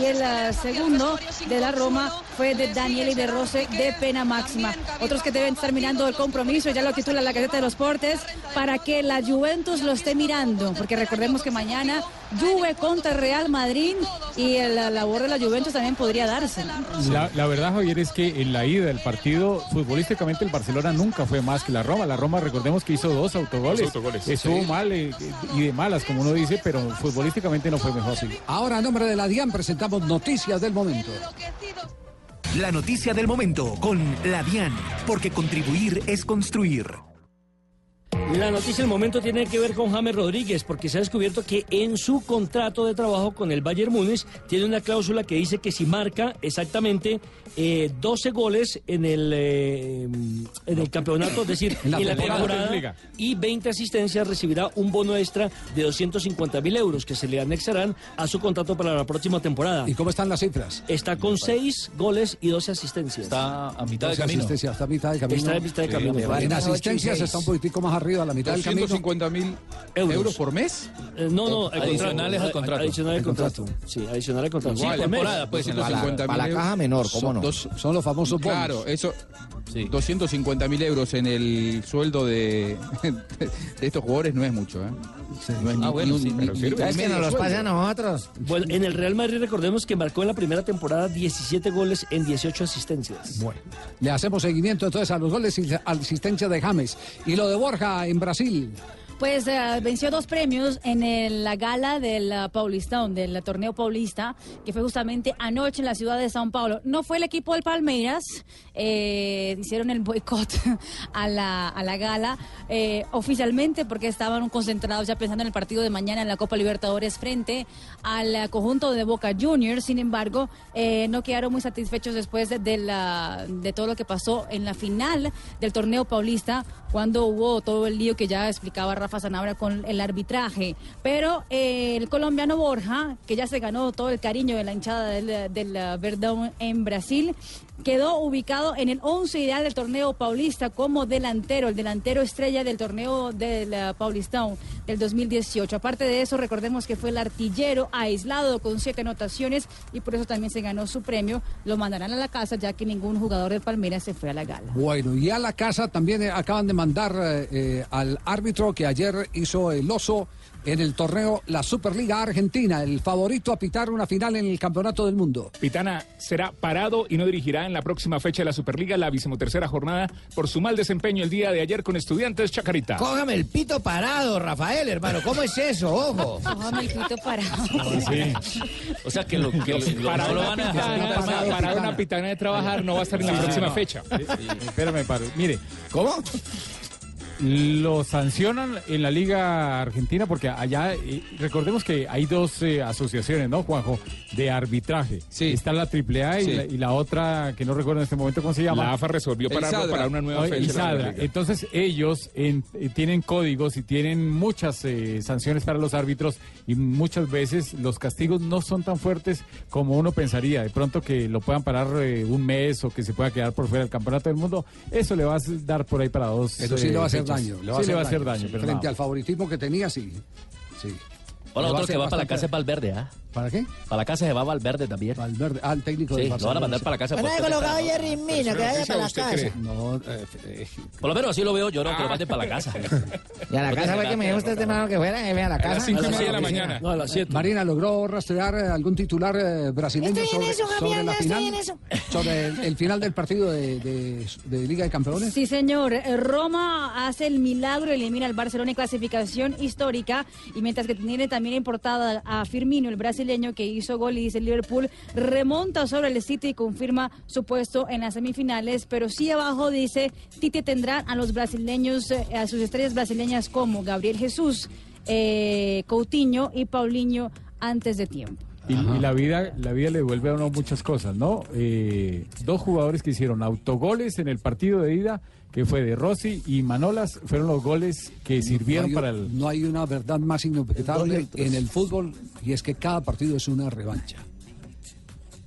Y el eh, segundo de la Roma fue de Daniel y de Rose de pena máxima. Otros que deben estar mirando el compromiso, ya lo titula la Gaceta de los Portes, para que la Juventus lo esté mirando. Porque recordemos que mañana Juve contra Real Madrid y la labor de la Juventus también podría darse. ¿no? La, la verdad, Javier, es que en la ida del partido, futbolísticamente el Barcelona nunca fue más que la Roma. La Roma, recordemos que hizo dos autogoles. Dos autogoles. Estuvo Sí. mal eh, y de malas, como uno dice, pero futbolísticamente no fue mejor. Ahora, a nombre de la DIAN, presentamos noticias del momento. La noticia del momento con la DIAN, porque contribuir es construir. La noticia del momento tiene que ver con James Rodríguez, porque se ha descubierto que en su contrato de trabajo con el Bayern Múnich tiene una cláusula que dice que si marca exactamente eh, 12 goles en el, eh, en el campeonato, es decir, En la en la temporada. y 20 asistencias, recibirá un bono extra de 250 mil euros que se le anexarán a su contrato para la próxima temporada. ¿Y cómo están las cifras? Está con 6 goles y 12 asistencias. Está a mitad de camino. asistencias, está a mitad de camino. Está a mitad de camino. En asistencias está un poquitico más arriba, a la mitad del camino. 250 mil euros. por mes. Eh, no, no, al Adicionales al contrato. Adicional al contrato. Sí, adicional al contrato. Igual, sí, temporada, pues, Para la mil caja menor, ¿cómo Son no? dos- Son los famosos bonos. Claro, eso. Sí. 250 mil euros en el sueldo de, de estos jugadores no es mucho, ¿eh? Ah, bueno, sí, ni- pero ni- sirve. ni Es que medio nos los sueldo. pasa a nosotros. Bueno, en el Real Madrid recordemos que marcó en la primera temporada 17 goles en 18 asistencias. Bueno, le hacemos seguimiento entonces a los goles y la asistencia de James. Y lo de Borja en Brasil. Pues eh, venció dos premios en el- la gala del uh, Paulistón, del torneo paulista, que fue justamente anoche en la ciudad de Sao Paulo. No fue el equipo del Palmeiras, eh, hicieron el boicot a la, gala eh, oficialmente porque estaban concentrados ya pensando en el partido de mañana en la Copa Libertadores frente al eh, conjunto de Boca Juniors. Sin embargo, eh, no quedaron muy satisfechos después de, de la- de todo lo que pasó en la final del torneo paulista cuando hubo todo el lío que ya explicaba Rafa Zanabra con el arbitraje. Pero eh, el colombiano Borja, que ya se ganó todo el cariño de la hinchada del, del uh, Verdão en Brasil, quedó ubicado en el 11 ideal del torneo paulista como delantero, el delantero estrella del torneo del uh, del 2018. Aparte de eso, recordemos que fue el artillero aislado con siete anotaciones y por eso también se ganó su premio. Lo mandarán a la casa ya que ningún jugador del Palmeiras se fue a la gala. Bueno, y a la casa también eh, acaban de mandar eh, al árbitro que ayer hizo el oso en el torneo La Superliga Argentina, el favorito a pitar una final en el Campeonato del Mundo. Pitana será parado y no dirigirá en la próxima fecha de la Superliga, la vigimotercera jornada, por su mal desempeño el día de ayer con Estudiantes Chacarita. Cógame el pito parado, Rafael, hermano. ¿Cómo es eso? Ojo. Cójame el pito parado. O sea que lo que lo, lo- Para no lo una van a pitana, para una pitana de trabajar no va a estar en la Sí, próxima no. fecha. Espérame, paro. Mire, ¿Cómo? Lo sancionan en la Liga Argentina porque allá, eh, recordemos que hay dos eh, asociaciones, ¿no, Juanjo? De arbitraje. Está la AAA y, Sí. la, y la otra, que no recuerdo en este momento cómo se llama. La AFA resolvió Sadra. para una nueva fecha. Entonces ellos en- eh, tienen códigos y tienen muchas eh, sanciones para los árbitros y muchas veces los castigos no son tan fuertes como uno pensaría. De pronto que lo puedan parar eh, un mes o que se pueda quedar por fuera del campeonato del mundo, eso le va a dar por ahí para dos. Pero sí eh, le va a hacer daño. sí le va a hacer daño. sí. pero Frente nada. al favoritismo que tenía, sí. sí. Hola, Le va otro que hacer va para la casa es Valverde, ¿ah? ¿Para qué? Para la casa se va Valverde también. Valverde, ah, el técnico sí, del lo van a Barcelona, mandar para la casa. Colocado a pesos. Jerry Mina, que vaya para la casa. No, eh, eh, Por lo menos así lo veo yo, no, que lo manden para la casa. Y a la casa fue que me dijo usted temprano que fuera, jefe, a la casa. cinco y A media de la mañana. No, a las 7. Marina, ¿logró rastrear eh, algún titular eh, brasileño Estoy en sobre, eso, sobre Javier, la ya final? estoy en eso. Sobre el, el final del partido de, de- de Liga de Campeones. Sí, señor. Eh, Roma hace el milagro, elimina al Barcelona en clasificación histórica. Y mientras que tiene también en portada a Firmino, el brasileño que hizo gol y dice Liverpool, remonta sobre el City y confirma su puesto en las semifinales. Pero sí abajo dice, Tite tendrá a los brasileños, eh, a sus estrellas brasileñas como Gabriel Jesús, eh, Coutinho y Paulinho antes de tiempo. Y, y la vida la vida le devuelve a uno muchas cosas, ¿no? Eh, dos jugadores que hicieron autogoles en el partido de ida, que fue de Rossi y Manolas, fueron los goles que sirvieron no hay, para el... no hay una verdad más inobjetable en el fútbol y es que cada partido es una revancha.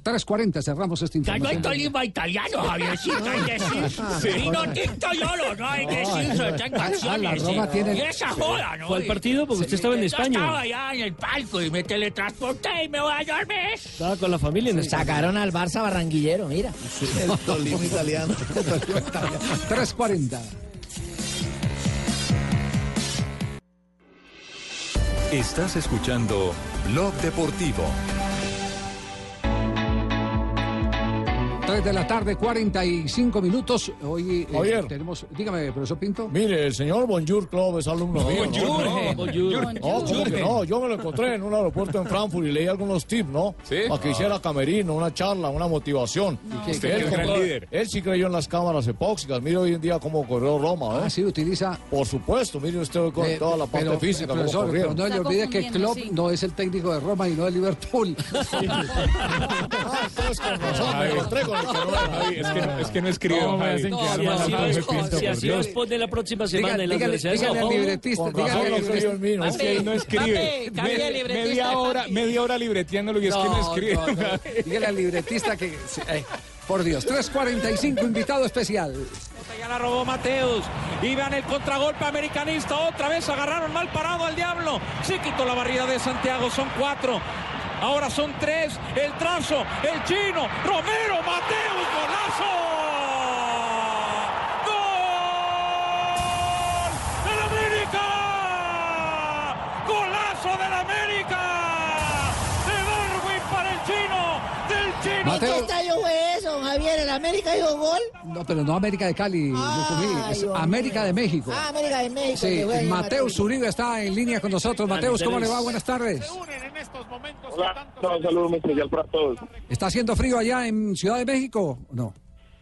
3.40, cerramos Ya no información. hay Tolima italiano, Javiercito, hay que decir. Sí. Vino tinto yolo, no hay que decir, Ah, la canciones. Roma sí. tiene- Y esa joda, ¿no? ¿Fue al partido? Porque usted estaba en Yo España. estaba allá en el palco y me teletransporté y me voy a dormir. Estaba con la familia en. Sacaron al Barça barranquillero, mira. El Tolima italiano. 3.40. Estás escuchando Blog Deportivo. 3 de la tarde, 45 minutos. Hoy eh, tenemos. Dígame, profesor Pinto. Mire, el señor Bonjour Club es alumno mío. Bonjour, ¿no? Bonjour. No, ¿cómo que no? Yo me lo encontré en un aeropuerto en Frankfurt y leí algunos tips, ¿no? Para que hiciera camerino, una charla, una motivación. qué- qué gran como- líder. él sí creyó en las cámaras epóxicas. Mire hoy en día cómo corrió Roma, ¿eh? Ah, sí, utiliza. Por supuesto, mire usted hoy con Eh, toda la parte pero, física, eh, cómo profesor, pero no le olvide que Klopp no es el técnico de Roma y no de Liverpool. Ah, entonces con razón, me encontré con no. Javi, es que no, es que no No, Javi. No, quedar si mal así Pinto, si nos pone la próxima semana en al Ojo, libretista, dígale no ¿no? Es que él no escribe. Media hora, media hora libreteándolo y es que no escribe. no, no. Dígale al libretista que. por Dios, 3.45, invitado especial. Ya la robó Mateus. Y vean el contragolpe americanista. Otra vez agarraron mal parado al diablo. Se quitó la barrida de Santiago. Son cuatro. Ahora son tres. El trazo. El chino. Romero. Mateus. Golazo. ¿El América hizo gol? No, pero no América de Cali, es América de México. Ah, América de México. Sí, que fue ahí en Mateus Madrid. Uribe está en línea con nosotros. Mateus, ¿cómo le va? Buenas tardes. Hola, un saludo muy especial para todos. ¿Está haciendo frío allá en Ciudad de México? No.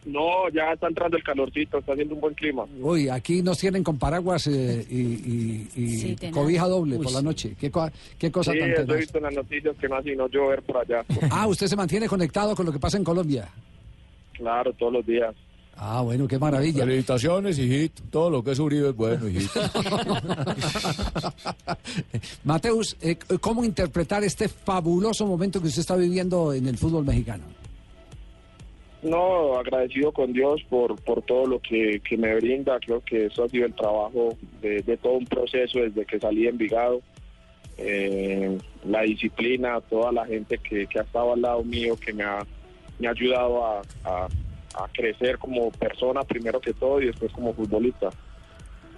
No, ya está entrando el calorcito, está haciendo un buen clima. Uy, aquí nos tienen con paraguas eh, y, y- y Sí, cobija doble Uy, por la sí. noche. ¿Qué, co- qué cosa sí, tan eso he visto en las noticias que no ha sino llover por allá. Ah, usted se mantiene conectado con lo que pasa en Colombia. Claro, todos los días. Ah, bueno, qué maravilla. Felicitaciones, hijito. Todo lo que es Uribe es bueno, hijito. Mateus, eh, ¿cómo interpretar este fabuloso momento que usted está viviendo en el fútbol mexicano? No, agradecido con Dios por, por todo lo que, que me brinda. Creo que eso ha sido el trabajo de, de todo un proceso desde que salí de Envigado. Eh, la disciplina, toda la gente que, que ha estado al lado mío, que me ha, me ha ayudado a, a- a crecer como persona primero que todo y después como futbolista.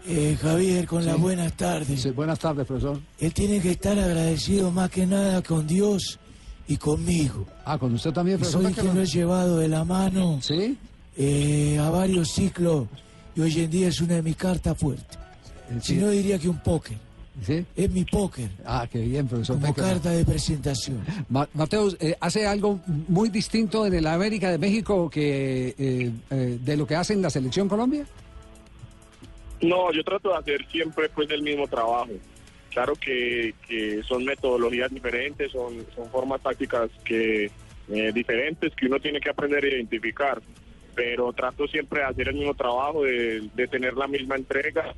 Eh, Javier, con las buenas tardes. buenas tardes, profesor. Él tiene que estar agradecido más que nada con Dios y conmigo. Ah, con usted también, Y profesor. Soy quien lo he llevado de la mano ¿Sí? eh, a varios ciclos y hoy en día es una de mis cartas fuertes. Si no diría que un póker. ¿Sí? Es mi póker. Ah, qué bien, profesor. Como carta de presentación. Ma- Mateus, eh, hace algo muy distinto en el América de México que eh, eh, de lo que hace en la selección Colombia. No, yo trato de hacer siempre pues el mismo trabajo. Claro que, que son metodologías diferentes, son, son formas tácticas que eh, diferentes que uno tiene que aprender a identificar. Pero trato siempre de hacer el mismo trabajo, de, de tener la misma entrega.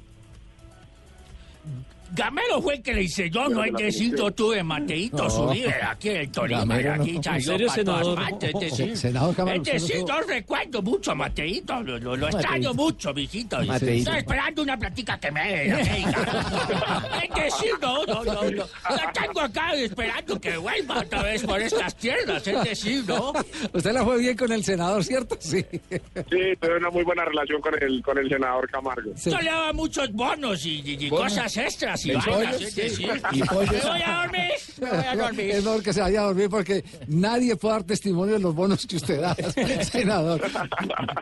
Gamero fue el que le enseñó, no hay que decir yo tuve Mateito No. Zuribe, aquí en el Tolima, aquí ¿En salió para todas partes. Es decir, Senador Gamero, es usted no decir, tuvo- yo recuerdo mucho a Mateito, lo, lo- lo extraño Mateito. mucho, mijito. Mateito. Estoy esperando una platica que me dé de América. Es decir, no, no, no, no. La tengo acá esperando que vuelva otra vez por estas tierras, es decir, ¿no? Usted la fue bien con el senador, ¿cierto? Sí. Sí, tuve una muy buena relación con el, con el senador Camargo. Yo le daba muchos bonos y, y- y ¿Bonos? cosas extras y ¿Y vainas, pollos? es decir, ¿Y pollos? me voy a dormir, me voy a dormir. Es mejor que se vaya a dormir porque nadie puede dar testimonio de los bonos que usted da, senador.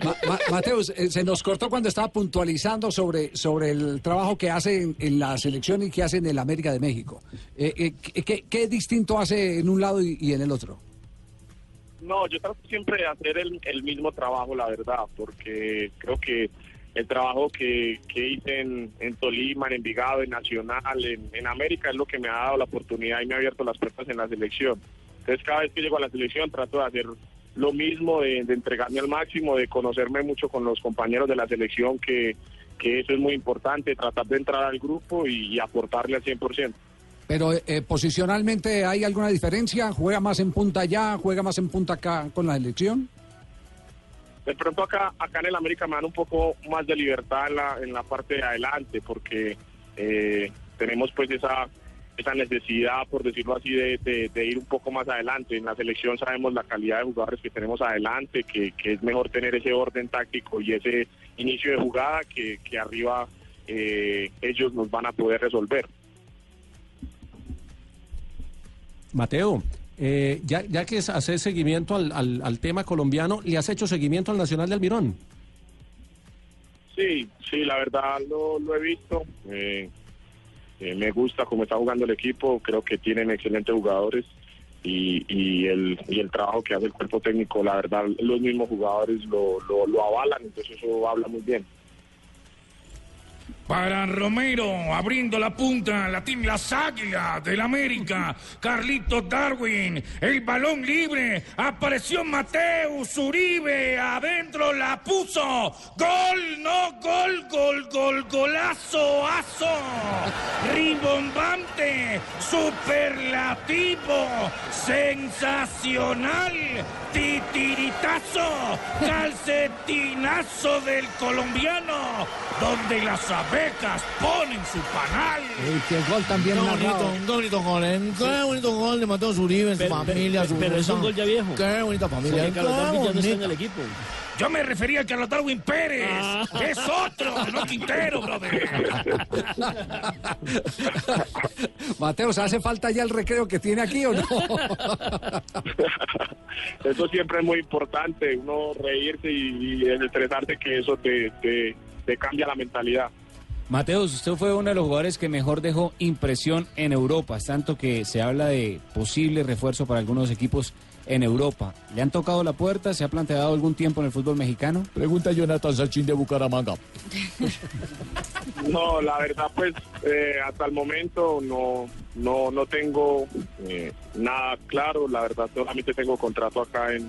Ma- Ma- Mateus, eh, se nos cortó cuando estaba puntualizando sobre, sobre el trabajo que hace en, en la selección y que hace en el América de México. Eh, eh, ¿qué, qué- qué distinto hace en un lado y, y en el otro? No, yo trato siempre de hacer el, el mismo trabajo, la verdad, porque creo que el trabajo que, que hice en, en Tolima, en Envigado, en Nacional, en, en América es lo que me ha dado la oportunidad y me ha abierto las puertas en la selección. Entonces cada vez que llego a la selección trato de hacer lo mismo, de, entregarme al máximo, de conocerme mucho con los compañeros de la selección, que, que eso es muy importante, tratar de entrar al grupo y, y aportarle al 100%. Pero eh, posicionalmente hay alguna diferencia? ¿Juega más en punta allá? ¿Juega más en punta acá con la selección? De pronto acá, acá en el América me dan un poco más de libertad en la, en la parte de adelante porque eh, tenemos pues esa, esa necesidad, por decirlo así, de, de- ir un poco más adelante. En la selección sabemos la calidad de jugadores que tenemos adelante, que, que es mejor tener ese orden táctico y ese inicio de jugada que, que arriba eh, ellos nos van a poder resolver. Mateo, eh, ya, que haces seguimiento al, al- al tema colombiano, ¿le has hecho seguimiento al Nacional de Almirón? Sí, sí, la verdad lo, lo he visto. Eh, eh, me gusta cómo está jugando el equipo. Creo que tienen excelentes jugadores y, y, el, y el trabajo que hace el cuerpo técnico, la verdad, los mismos jugadores lo, lo avalan. Entonces eso habla muy bien. Para Romero, abriendo la punta, la tiene las águilas del América. Carlito Darwin, el balón libre. Apareció Mateus Uribe, adentro la puso. Gol, no, gol, gol, gol, golazo, aso. Rimbombante, superlativo, sensacional. Titiritazo, calcetinazo del colombiano, donde las abejas ponen su panal. Eh, qué gol también Qué narrado. bonito, qué bonito gol, ¿eh? Qué bonito gol de Mateo Zuribe, su Pero- familia, su pero es un gol ya viejo. Qué bonita familia. Porque Carlos qué Darwin ya no está en el equipo. Yo me refería a Carlos Darwin Pérez. Es otro, no Quintero, brother. Mateos, ¿hace falta ya el recreo que tiene aquí o no? Eso siempre es muy importante, uno reírse y, y estresarse, que eso te, te, te cambia la mentalidad. Mateus, usted fue uno de los jugadores que mejor dejó impresión en Europa, es tanto que se habla de posible refuerzo para algunos equipos en Europa. ¿Le han tocado la puerta? ¿Se ha planteado algún tiempo en el fútbol mexicano? Pregunta Jonathan Sachin de Bucaramanga. No, la verdad, pues eh, hasta el momento no, no, no tengo eh, nada claro. La verdad, solamente tengo contrato acá en,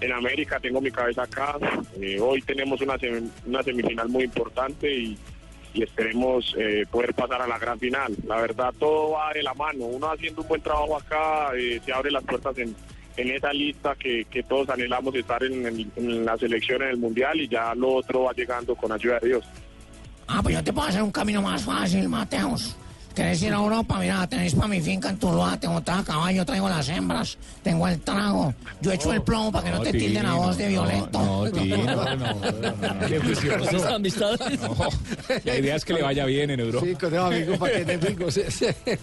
en América, tengo mi cabeza acá. Eh, hoy tenemos una, sem- una semifinal muy importante y, y esperemos eh, poder pasar a la gran final. La verdad, todo va de la mano. Uno haciendo un buen trabajo acá, eh, se abre las puertas en, en esa lista que, que todos anhelamos estar en, el- en la selección en el Mundial y ya lo otro va llegando con ayuda de Dios. Ah, pues yo te puedo hacer un camino más fácil, Mateus. ¿Querés ir a Europa? Mira, tenéis para mi finca en Tuluá, tengo a caballo, traigo las hembras, tengo el trago. Yo echo el plomo para que no, te tilden a Tino, vos de violento. no, no, no, amistades. La idea es que le vaya bien en Europa. Sí, con amigos para que te.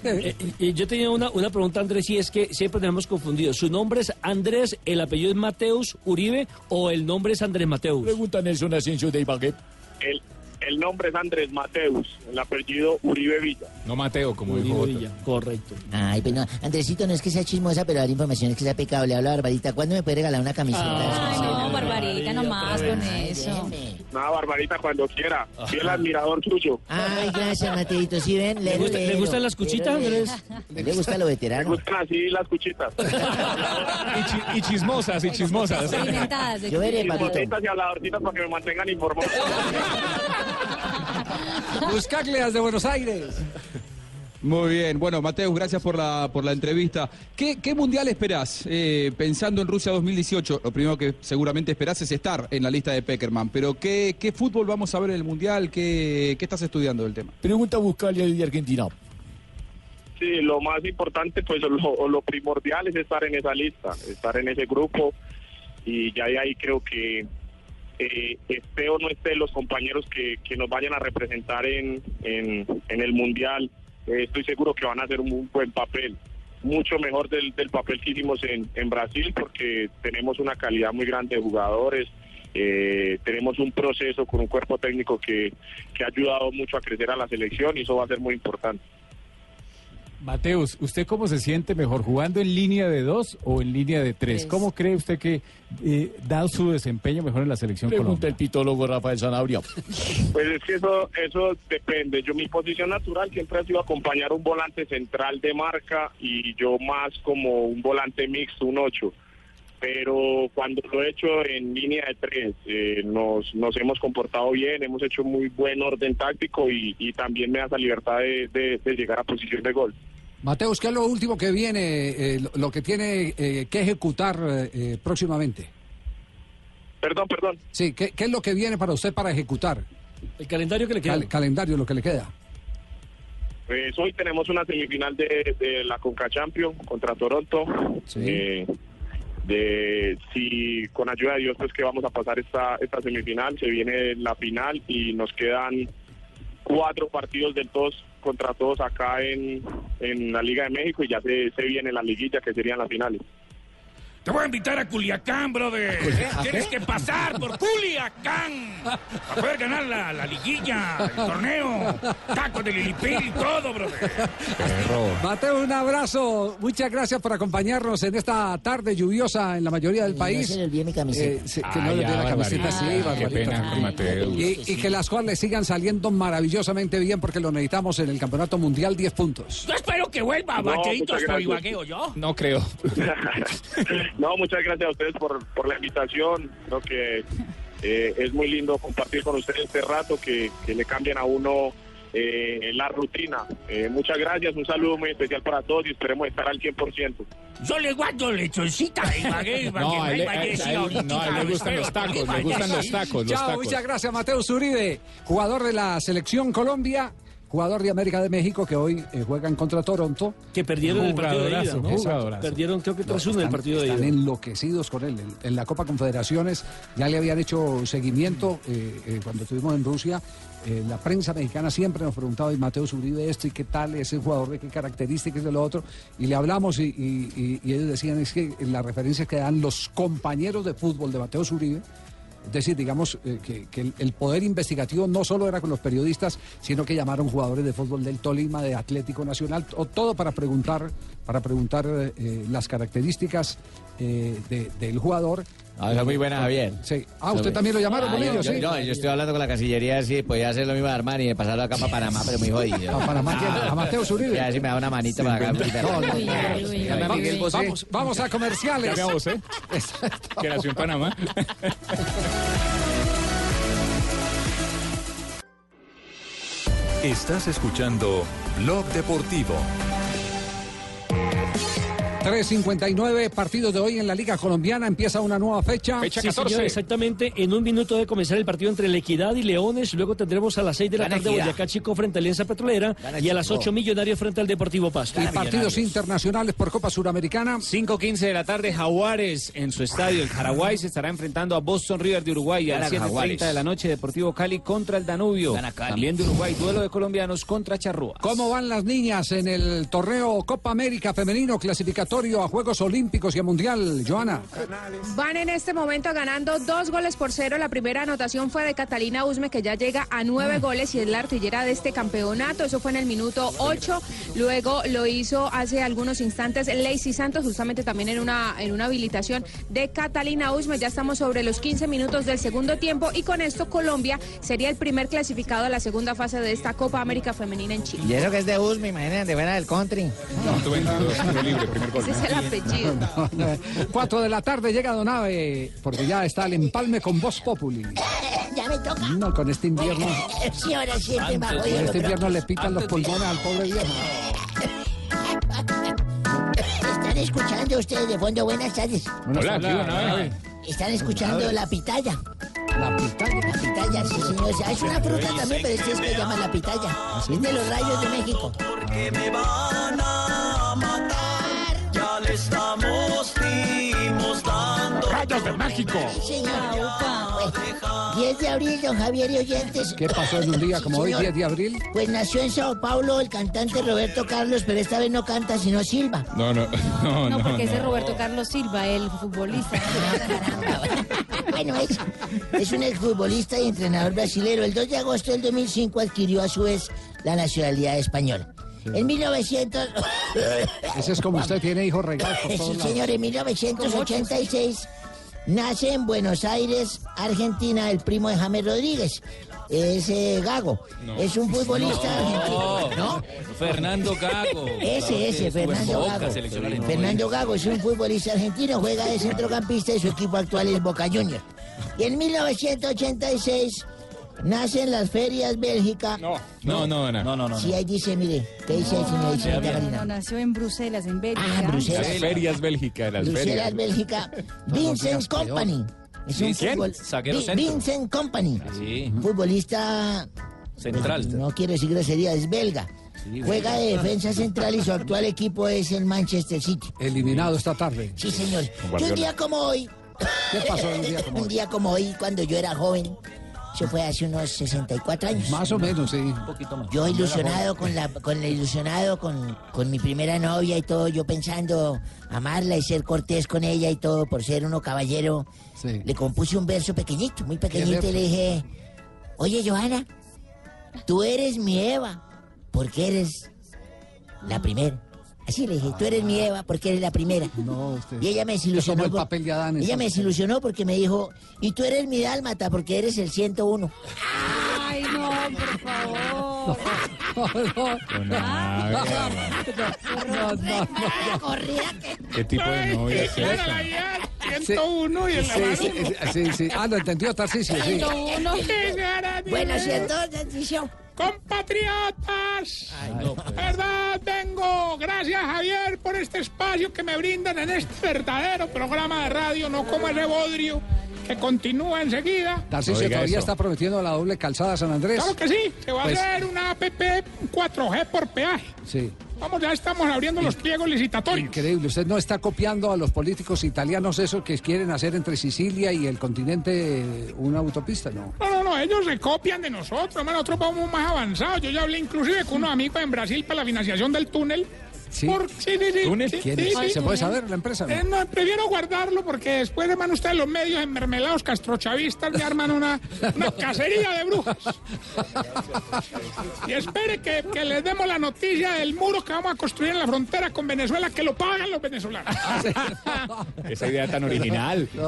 Eh, y yo tenía una, una pregunta, Andrés, y es que siempre tenemos confundido. ¿Su nombre es Andrés, el apellido es Mateus Uribe o el nombre es Andrés Mateus? Pregunta Nelson Asensio de Ibagué. El, el nombre es Andrés Mateus, el apellido Uribe Villa. No Mateo, como dijo Jota. Correcto. Ay, pues no, Andresito, no es que sea chismosa, pero dar información es que sea pecado. Le hablo a Barbarita. ¿Cuándo me puede regalar una camiseta? Ay, no, Barbarita, no más con eso. Nada, Barbarita, cuando quiera. Fiel admirador suyo. Ay, gracias, Mateito. ¿Sí ven? ¿Le gusta- le gustan las cuchitas. Andrés? ¿Le gusta lo Me veterano? gustan así las cuchitas. Y, chi- y chismosas, y chismosas. Experimentadas. Yo veré. Chismositas y habladorcitas para que me mantengan informado. Buscagleas de Buenos Aires. Muy bien, bueno, Mateus, gracias por la, por la entrevista. ¿Qué, qué mundial esperás? Eh, pensando en Rusia 2018, lo primero que seguramente esperás es estar en la lista de Peckerman, pero ¿qué, qué fútbol vamos a ver en el mundial? ¿Qué, qué estás estudiando del tema? Pregunta Buscalia de Argentina. Sí, lo más importante, pues lo, lo primordial es estar en esa lista, estar en ese grupo y ya de ahí creo que eh, esté o no esté los compañeros que, que nos vayan a representar en, en, el Mundial, eh, estoy seguro que van a hacer un, un buen papel, mucho mejor del, del papel que hicimos en, en Brasil porque tenemos una calidad muy grande de jugadores, eh, tenemos un proceso con un cuerpo técnico que, que ha ayudado mucho a crecer a la selección y eso va a ser muy importante. Mateus, ¿usted cómo se siente mejor, jugando en línea de dos o en línea de tres? ¿Cómo cree usted que, eh, dado su desempeño, mejor en la selección Pregunta Colombia? el pitólogo Rafael Sanabria. Pues es que eso, eso depende. Yo mi posición natural siempre ha sido acompañar un volante central de marca y yo más como un volante mixto, un 8. Pero cuando lo he hecho en línea de tres, eh, nos, nos hemos comportado bien, hemos hecho muy buen orden táctico y, y también me da esa libertad de, de- de llegar a posición de gol. Mateus, ¿qué es lo último que viene, eh, lo, que tiene eh, que ejecutar eh, eh, próximamente? Perdón, perdón. Sí, ¿qué, qué es lo que viene para usted para ejecutar? El calendario que le queda. Cal- calendario, lo que le queda. Pues hoy tenemos una semifinal de, de la Conca Champions contra Toronto. Eh, de si con ayuda de Dios pues que vamos a pasar esta esta semifinal, se viene la final y nos quedan cuatro partidos del todos contra todos acá en, en la Liga de México y ya se, se viene la liguilla que serían las finales. Te voy a invitar a Culiacán, brother. Tienes que pasar por Culiacán para poder ganar la, la liguilla, el torneo, tacos de Lilipil y todo, brother. Mateo, un abrazo. Muchas gracias por acompañarnos en esta tarde lluviosa en la mayoría del Y no país. se le olvide mi camiseta. Eh, que Ah, no le olvide la camiseta, Barbarita. sí, Qué pena con Mateus. Y, y que las cuales sigan saliendo maravillosamente bien porque lo necesitamos en el Campeonato Mundial 10 puntos. Yo espero que vuelva No, gracias. Ibagueo, ¿yo? No creo. no, muchas gracias a ustedes por, por la invitación. Creo que eh, es muy lindo compartir con ustedes este rato que, que le cambian a uno eh, la rutina. Eh, muchas gracias, un saludo muy especial para todos y esperemos estar al 100%. Yo le guardo lechoncita a Ibagué, para que No, a él, me a vaya a él- decir a él- ahorita, no, a él le gustan los tacos, le gustan los tacos, los Chao, tacos. muchas gracias, Mateo Zuribe, jugador de la Selección Colombia, jugador de América de México que hoy eh, juegan contra Toronto. Que perdieron el partido de ida, ¿no? jugadorazo. Perdieron creo que 3-1 el están- partido de Están ida. enloquecidos con él. En, en la Copa Confederaciones ya le habían hecho seguimiento eh, eh, cuando estuvimos en Rusia. Eh, la prensa mexicana siempre nos preguntaba, y Mateo Zuribe esto y qué tal, ese jugador de qué características de lo otro. Y le hablamos y, y- y- y ellos decían, es que la referencia que dan los compañeros de fútbol de Mateo Zuribe, es decir, digamos eh, que, el, poder investigativo no solo era con los periodistas, sino que llamaron jugadores de fútbol del Tolima, de Atlético Nacional, o todo para preguntar, para preguntar eh, las características eh, de- del jugador. Ah, es muy buena, Javier. Sí. Ah, usted también lo llamaron Ah, con yo, ellos, yo- sí. No, yo estoy hablando con la Cancillería, sí, podía hacer lo mismo de Armani y pasarlo acá para Panamá, pero muy jodido. ¿A Panamá quién? ¿A Mateo Zuribe? Ya, si me da una manita para acá. No, no, no. Vamos- a comerciales. Ya me abocé. Que nació en Panamá. Estás escuchando Blog Deportivo. 3.59 partidos de hoy en la Liga Colombiana. Empieza una nueva fecha. Sí, señor, exactamente. En un minuto de comenzar el partido entre La Equidad y Leones. Luego tendremos a las 6 de la Gana tarde Equidad. Boyacá Chico frente a Alianza Petrolera. Gana Y a las Chico. 8 Millonarios frente al Deportivo Pasto. Y partidos internacionales por Copa Suramericana. 5.15 de la tarde, Jaguares en su estadio, el Paraguay, se estará enfrentando a Boston River de Uruguay a las Gana 7.30 Jaguares. de la noche, Deportivo Cali contra el Danubio. También de Uruguay, duelo de colombianos contra Charrúa. ¿Cómo van las niñas en el torneo Copa América femenino clasificatorio? Clasificatorio a Juegos Olímpicos y a Mundial. Joana. Van en este momento ganando dos goles por cero. La primera anotación fue de Catalina Usme, que ya llega a nueve goles y es la artillera de este campeonato. Eso fue en el minuto ocho. Luego lo hizo hace algunos instantes Lacey Santos, justamente también en una, en una habilitación de Catalina Usme. Ya estamos sobre los 15 minutos del segundo tiempo y con esto Colombia sería el primer clasificado a la segunda fase de esta Copa América Femenina en Chile. Y eso que es de Usme, imagínate, de fuera del country. Ese es el apellido. Cuatro de la tarde llega Donave, porque ya está el empalme con Voz Populi. ya me toca. No, con este invierno. Sí, ahora siempre me hago Con este invierno le pican los pulmones al pobre viejo. Están escuchando ustedes de fondo. Buenas tardes. Hola, Donave. Están escuchando la pitaya. La pitaya. La pitaya, sí, señor. O sea, es una fruta también, pero este es que llama la pitaya. Es de los rayos de México. Porque me van a matar. Le estamos dimos dando. ¡Rayos de México! Señor. Pues, 10 de abril, don Javier y oyentes. ¿Qué pasó en un día como hoy, Señor, 10 de abril? Pues nació en Sao Paulo el cantante Roberto Carlos, pero esta vez no canta, sino silba. No, no, no, No, no. porque ese es no. Roberto Carlos Silva, el futbolista. Bueno, es, es un exfutbolista y entrenador brasilero. El 2 de agosto del 2005 adquirió a su vez la nacionalidad española. En 1900... Ese es como usted tiene hijos regados Sí, señor, en 1986 nace en Buenos Aires, Argentina, el primo de James Rodríguez. Es eh, Gago. Es un futbolista argentino. ¿No? Fernando Gago. Ese, ese, Fernando Gago. Fernando Gago es un futbolista argentino, juega de centrocampista y su equipo actual es Boca Juniors. Y en 1986 nace en las ferias Bélgica. No, no, no, no. No, no, Sí, ahí dice, mire, ¿qué dice ahí, señor? Dice, No, Carolina? nació en Bruselas, en Bélgica. Ah, Bruselas. Las ferias Bélgica, las Bruselas, ferias. Bélgica. Vincent Company. Es un ¿quién? fútbol- Zaguero Vi- centro. Vincent Company. Sí. Futbolista. Central. No quiero decir grosería, es belga. Juega de defensa central y su actual equipo es el Manchester City. Eliminado esta tarde. Sí, señor. Y un día como hoy. ¿Qué pasó un día como Un hoy? día como hoy, cuando yo era joven. Eso fue hace unos 64 años. Más o menos, sí. Un poquito más. Yo ilusionado con la, con la ilusionado con, con mi primera novia y todo, yo pensando amarla y ser cortés con ella y todo, por ser uno caballero, Sí. le compuse un verso pequeñito, muy pequeñito, y le dije, oye Johanna, tú eres mi Eva, porque eres la primera. Así le dije, tú eres mi Eva porque eres la primera. No, usted. Y ella me Es desilusionó. el papel de Adán. ella me desilusionó porque me dijo, y tú eres mi dálmata porque eres el 101. Ay, no, por favor. No, no, no. Corrida ¿Qué tipo de novia es esa? la guía 101 y el Sí, sí, sí, sí. Ah, lo entendió Tarcisio, sí. 101. Bueno, ¿cierto, Tarcisio? Compatriotas, verdad vengo, gracias Javier por este espacio que me brindan en este verdadero programa de radio, no como ese bodrio que continúa enseguida. Tarcisio Oiga todavía eso. está prometiendo la doble calzada San Andrés. Claro que sí, se va Pues- a hacer una app 4G por peaje. Sí. Vamos, ya estamos abriendo los pliegos licitatorios. Increíble, usted no está copiando a los políticos italianos eso que quieren hacer entre Sicilia y el continente eh, una autopista, ¿no? No, no, no, ellos se copian de nosotros, hermano, nosotros vamos más avanzados. Yo ya hablé inclusive con unos amigos en Brasil para la financiación del túnel. Sí. Por- sí, sí, sí, ¿Túnel? sí, ¿Quién sí, es? sí. ¿Se puede saber la empresa? no? Eh, no, prefiero guardarlo porque después, hermano, ustedes los medios enmermelados castrochavistas me arman una, una cacería de brujas. Y espere que, que les demos la noticia del muro que vamos a construir en la frontera con Venezuela, que lo pagan los venezolanos. Esa idea tan original.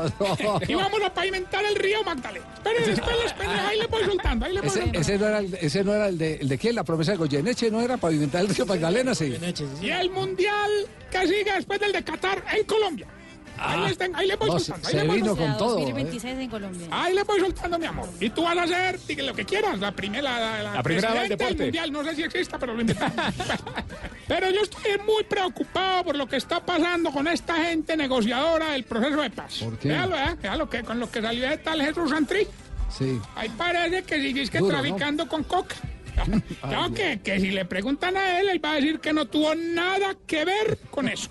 Y vamos a pavimentar el río Magdalena. Espere, espere, espere, ahí le voy soltando, ahí le voy Ese, soltando. ese no era, el, ese no era el, de, el de quién, la promesa de Goyeneche, ¿no era pavimentar el río Magdalena? Sí. Y el mundial que sigue después del de Qatar en Colombia. Ahí, les tengo- ahí le voy no, soltando. se ahí le voy vino soltando. con todo, 2026 en Colombia. Ahí le voy soltando, mi amor. Y tú vas a hacer diga, lo que quieras. La primera, la, la La primera del deporte. mundial. No sé si exista, pero lo inventamos. pero yo estoy muy preocupado por lo que está pasando con esta gente negociadora del proceso de paz. ¿Por qué? Véalo, ¿eh? Véalo que con lo que salió de tal Jesús Santri. Sí. Ahí parece que sigues que Duro, ¿no? traficando con coca. Claro que, que si le preguntan a él, él va a decir que no tuvo nada que ver con eso.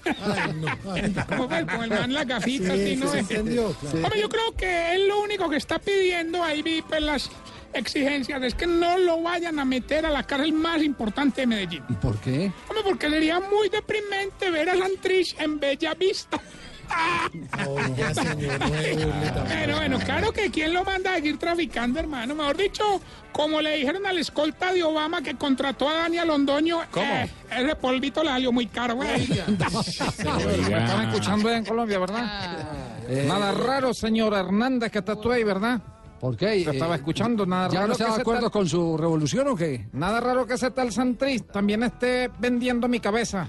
¿Cómo fue? Con el man las gafitas. Sí, y no es- entendió, claro. Hombre, yo creo que él lo único que está pidiendo, ahí vi pues las, exigencias es que no lo vayan a meter a la cárcel más importante de Medellín. ¿Y por qué? Hombre, porque sería muy deprimente ver a Santrich en Bella Vista. Pero bueno, claro que quién lo manda a seguir traficando, hermano. Mejor dicho, como le dijeron al escolta de Obama que contrató a Daniel Londoño, ¿Cómo? eh, ese polvito le salió muy caro, güey. Me están escuchando en Colombia, ¿verdad? Eh, nada raro, señor Hernández, que está tú ahí, ¿verdad? ¿Por qué? Te estaba Eh, escuchando, nada ¿Ya raro no está de acuerdo tal- con su revolución o qué? Nada raro que ese tal Santrich también esté vendiendo mi cabeza.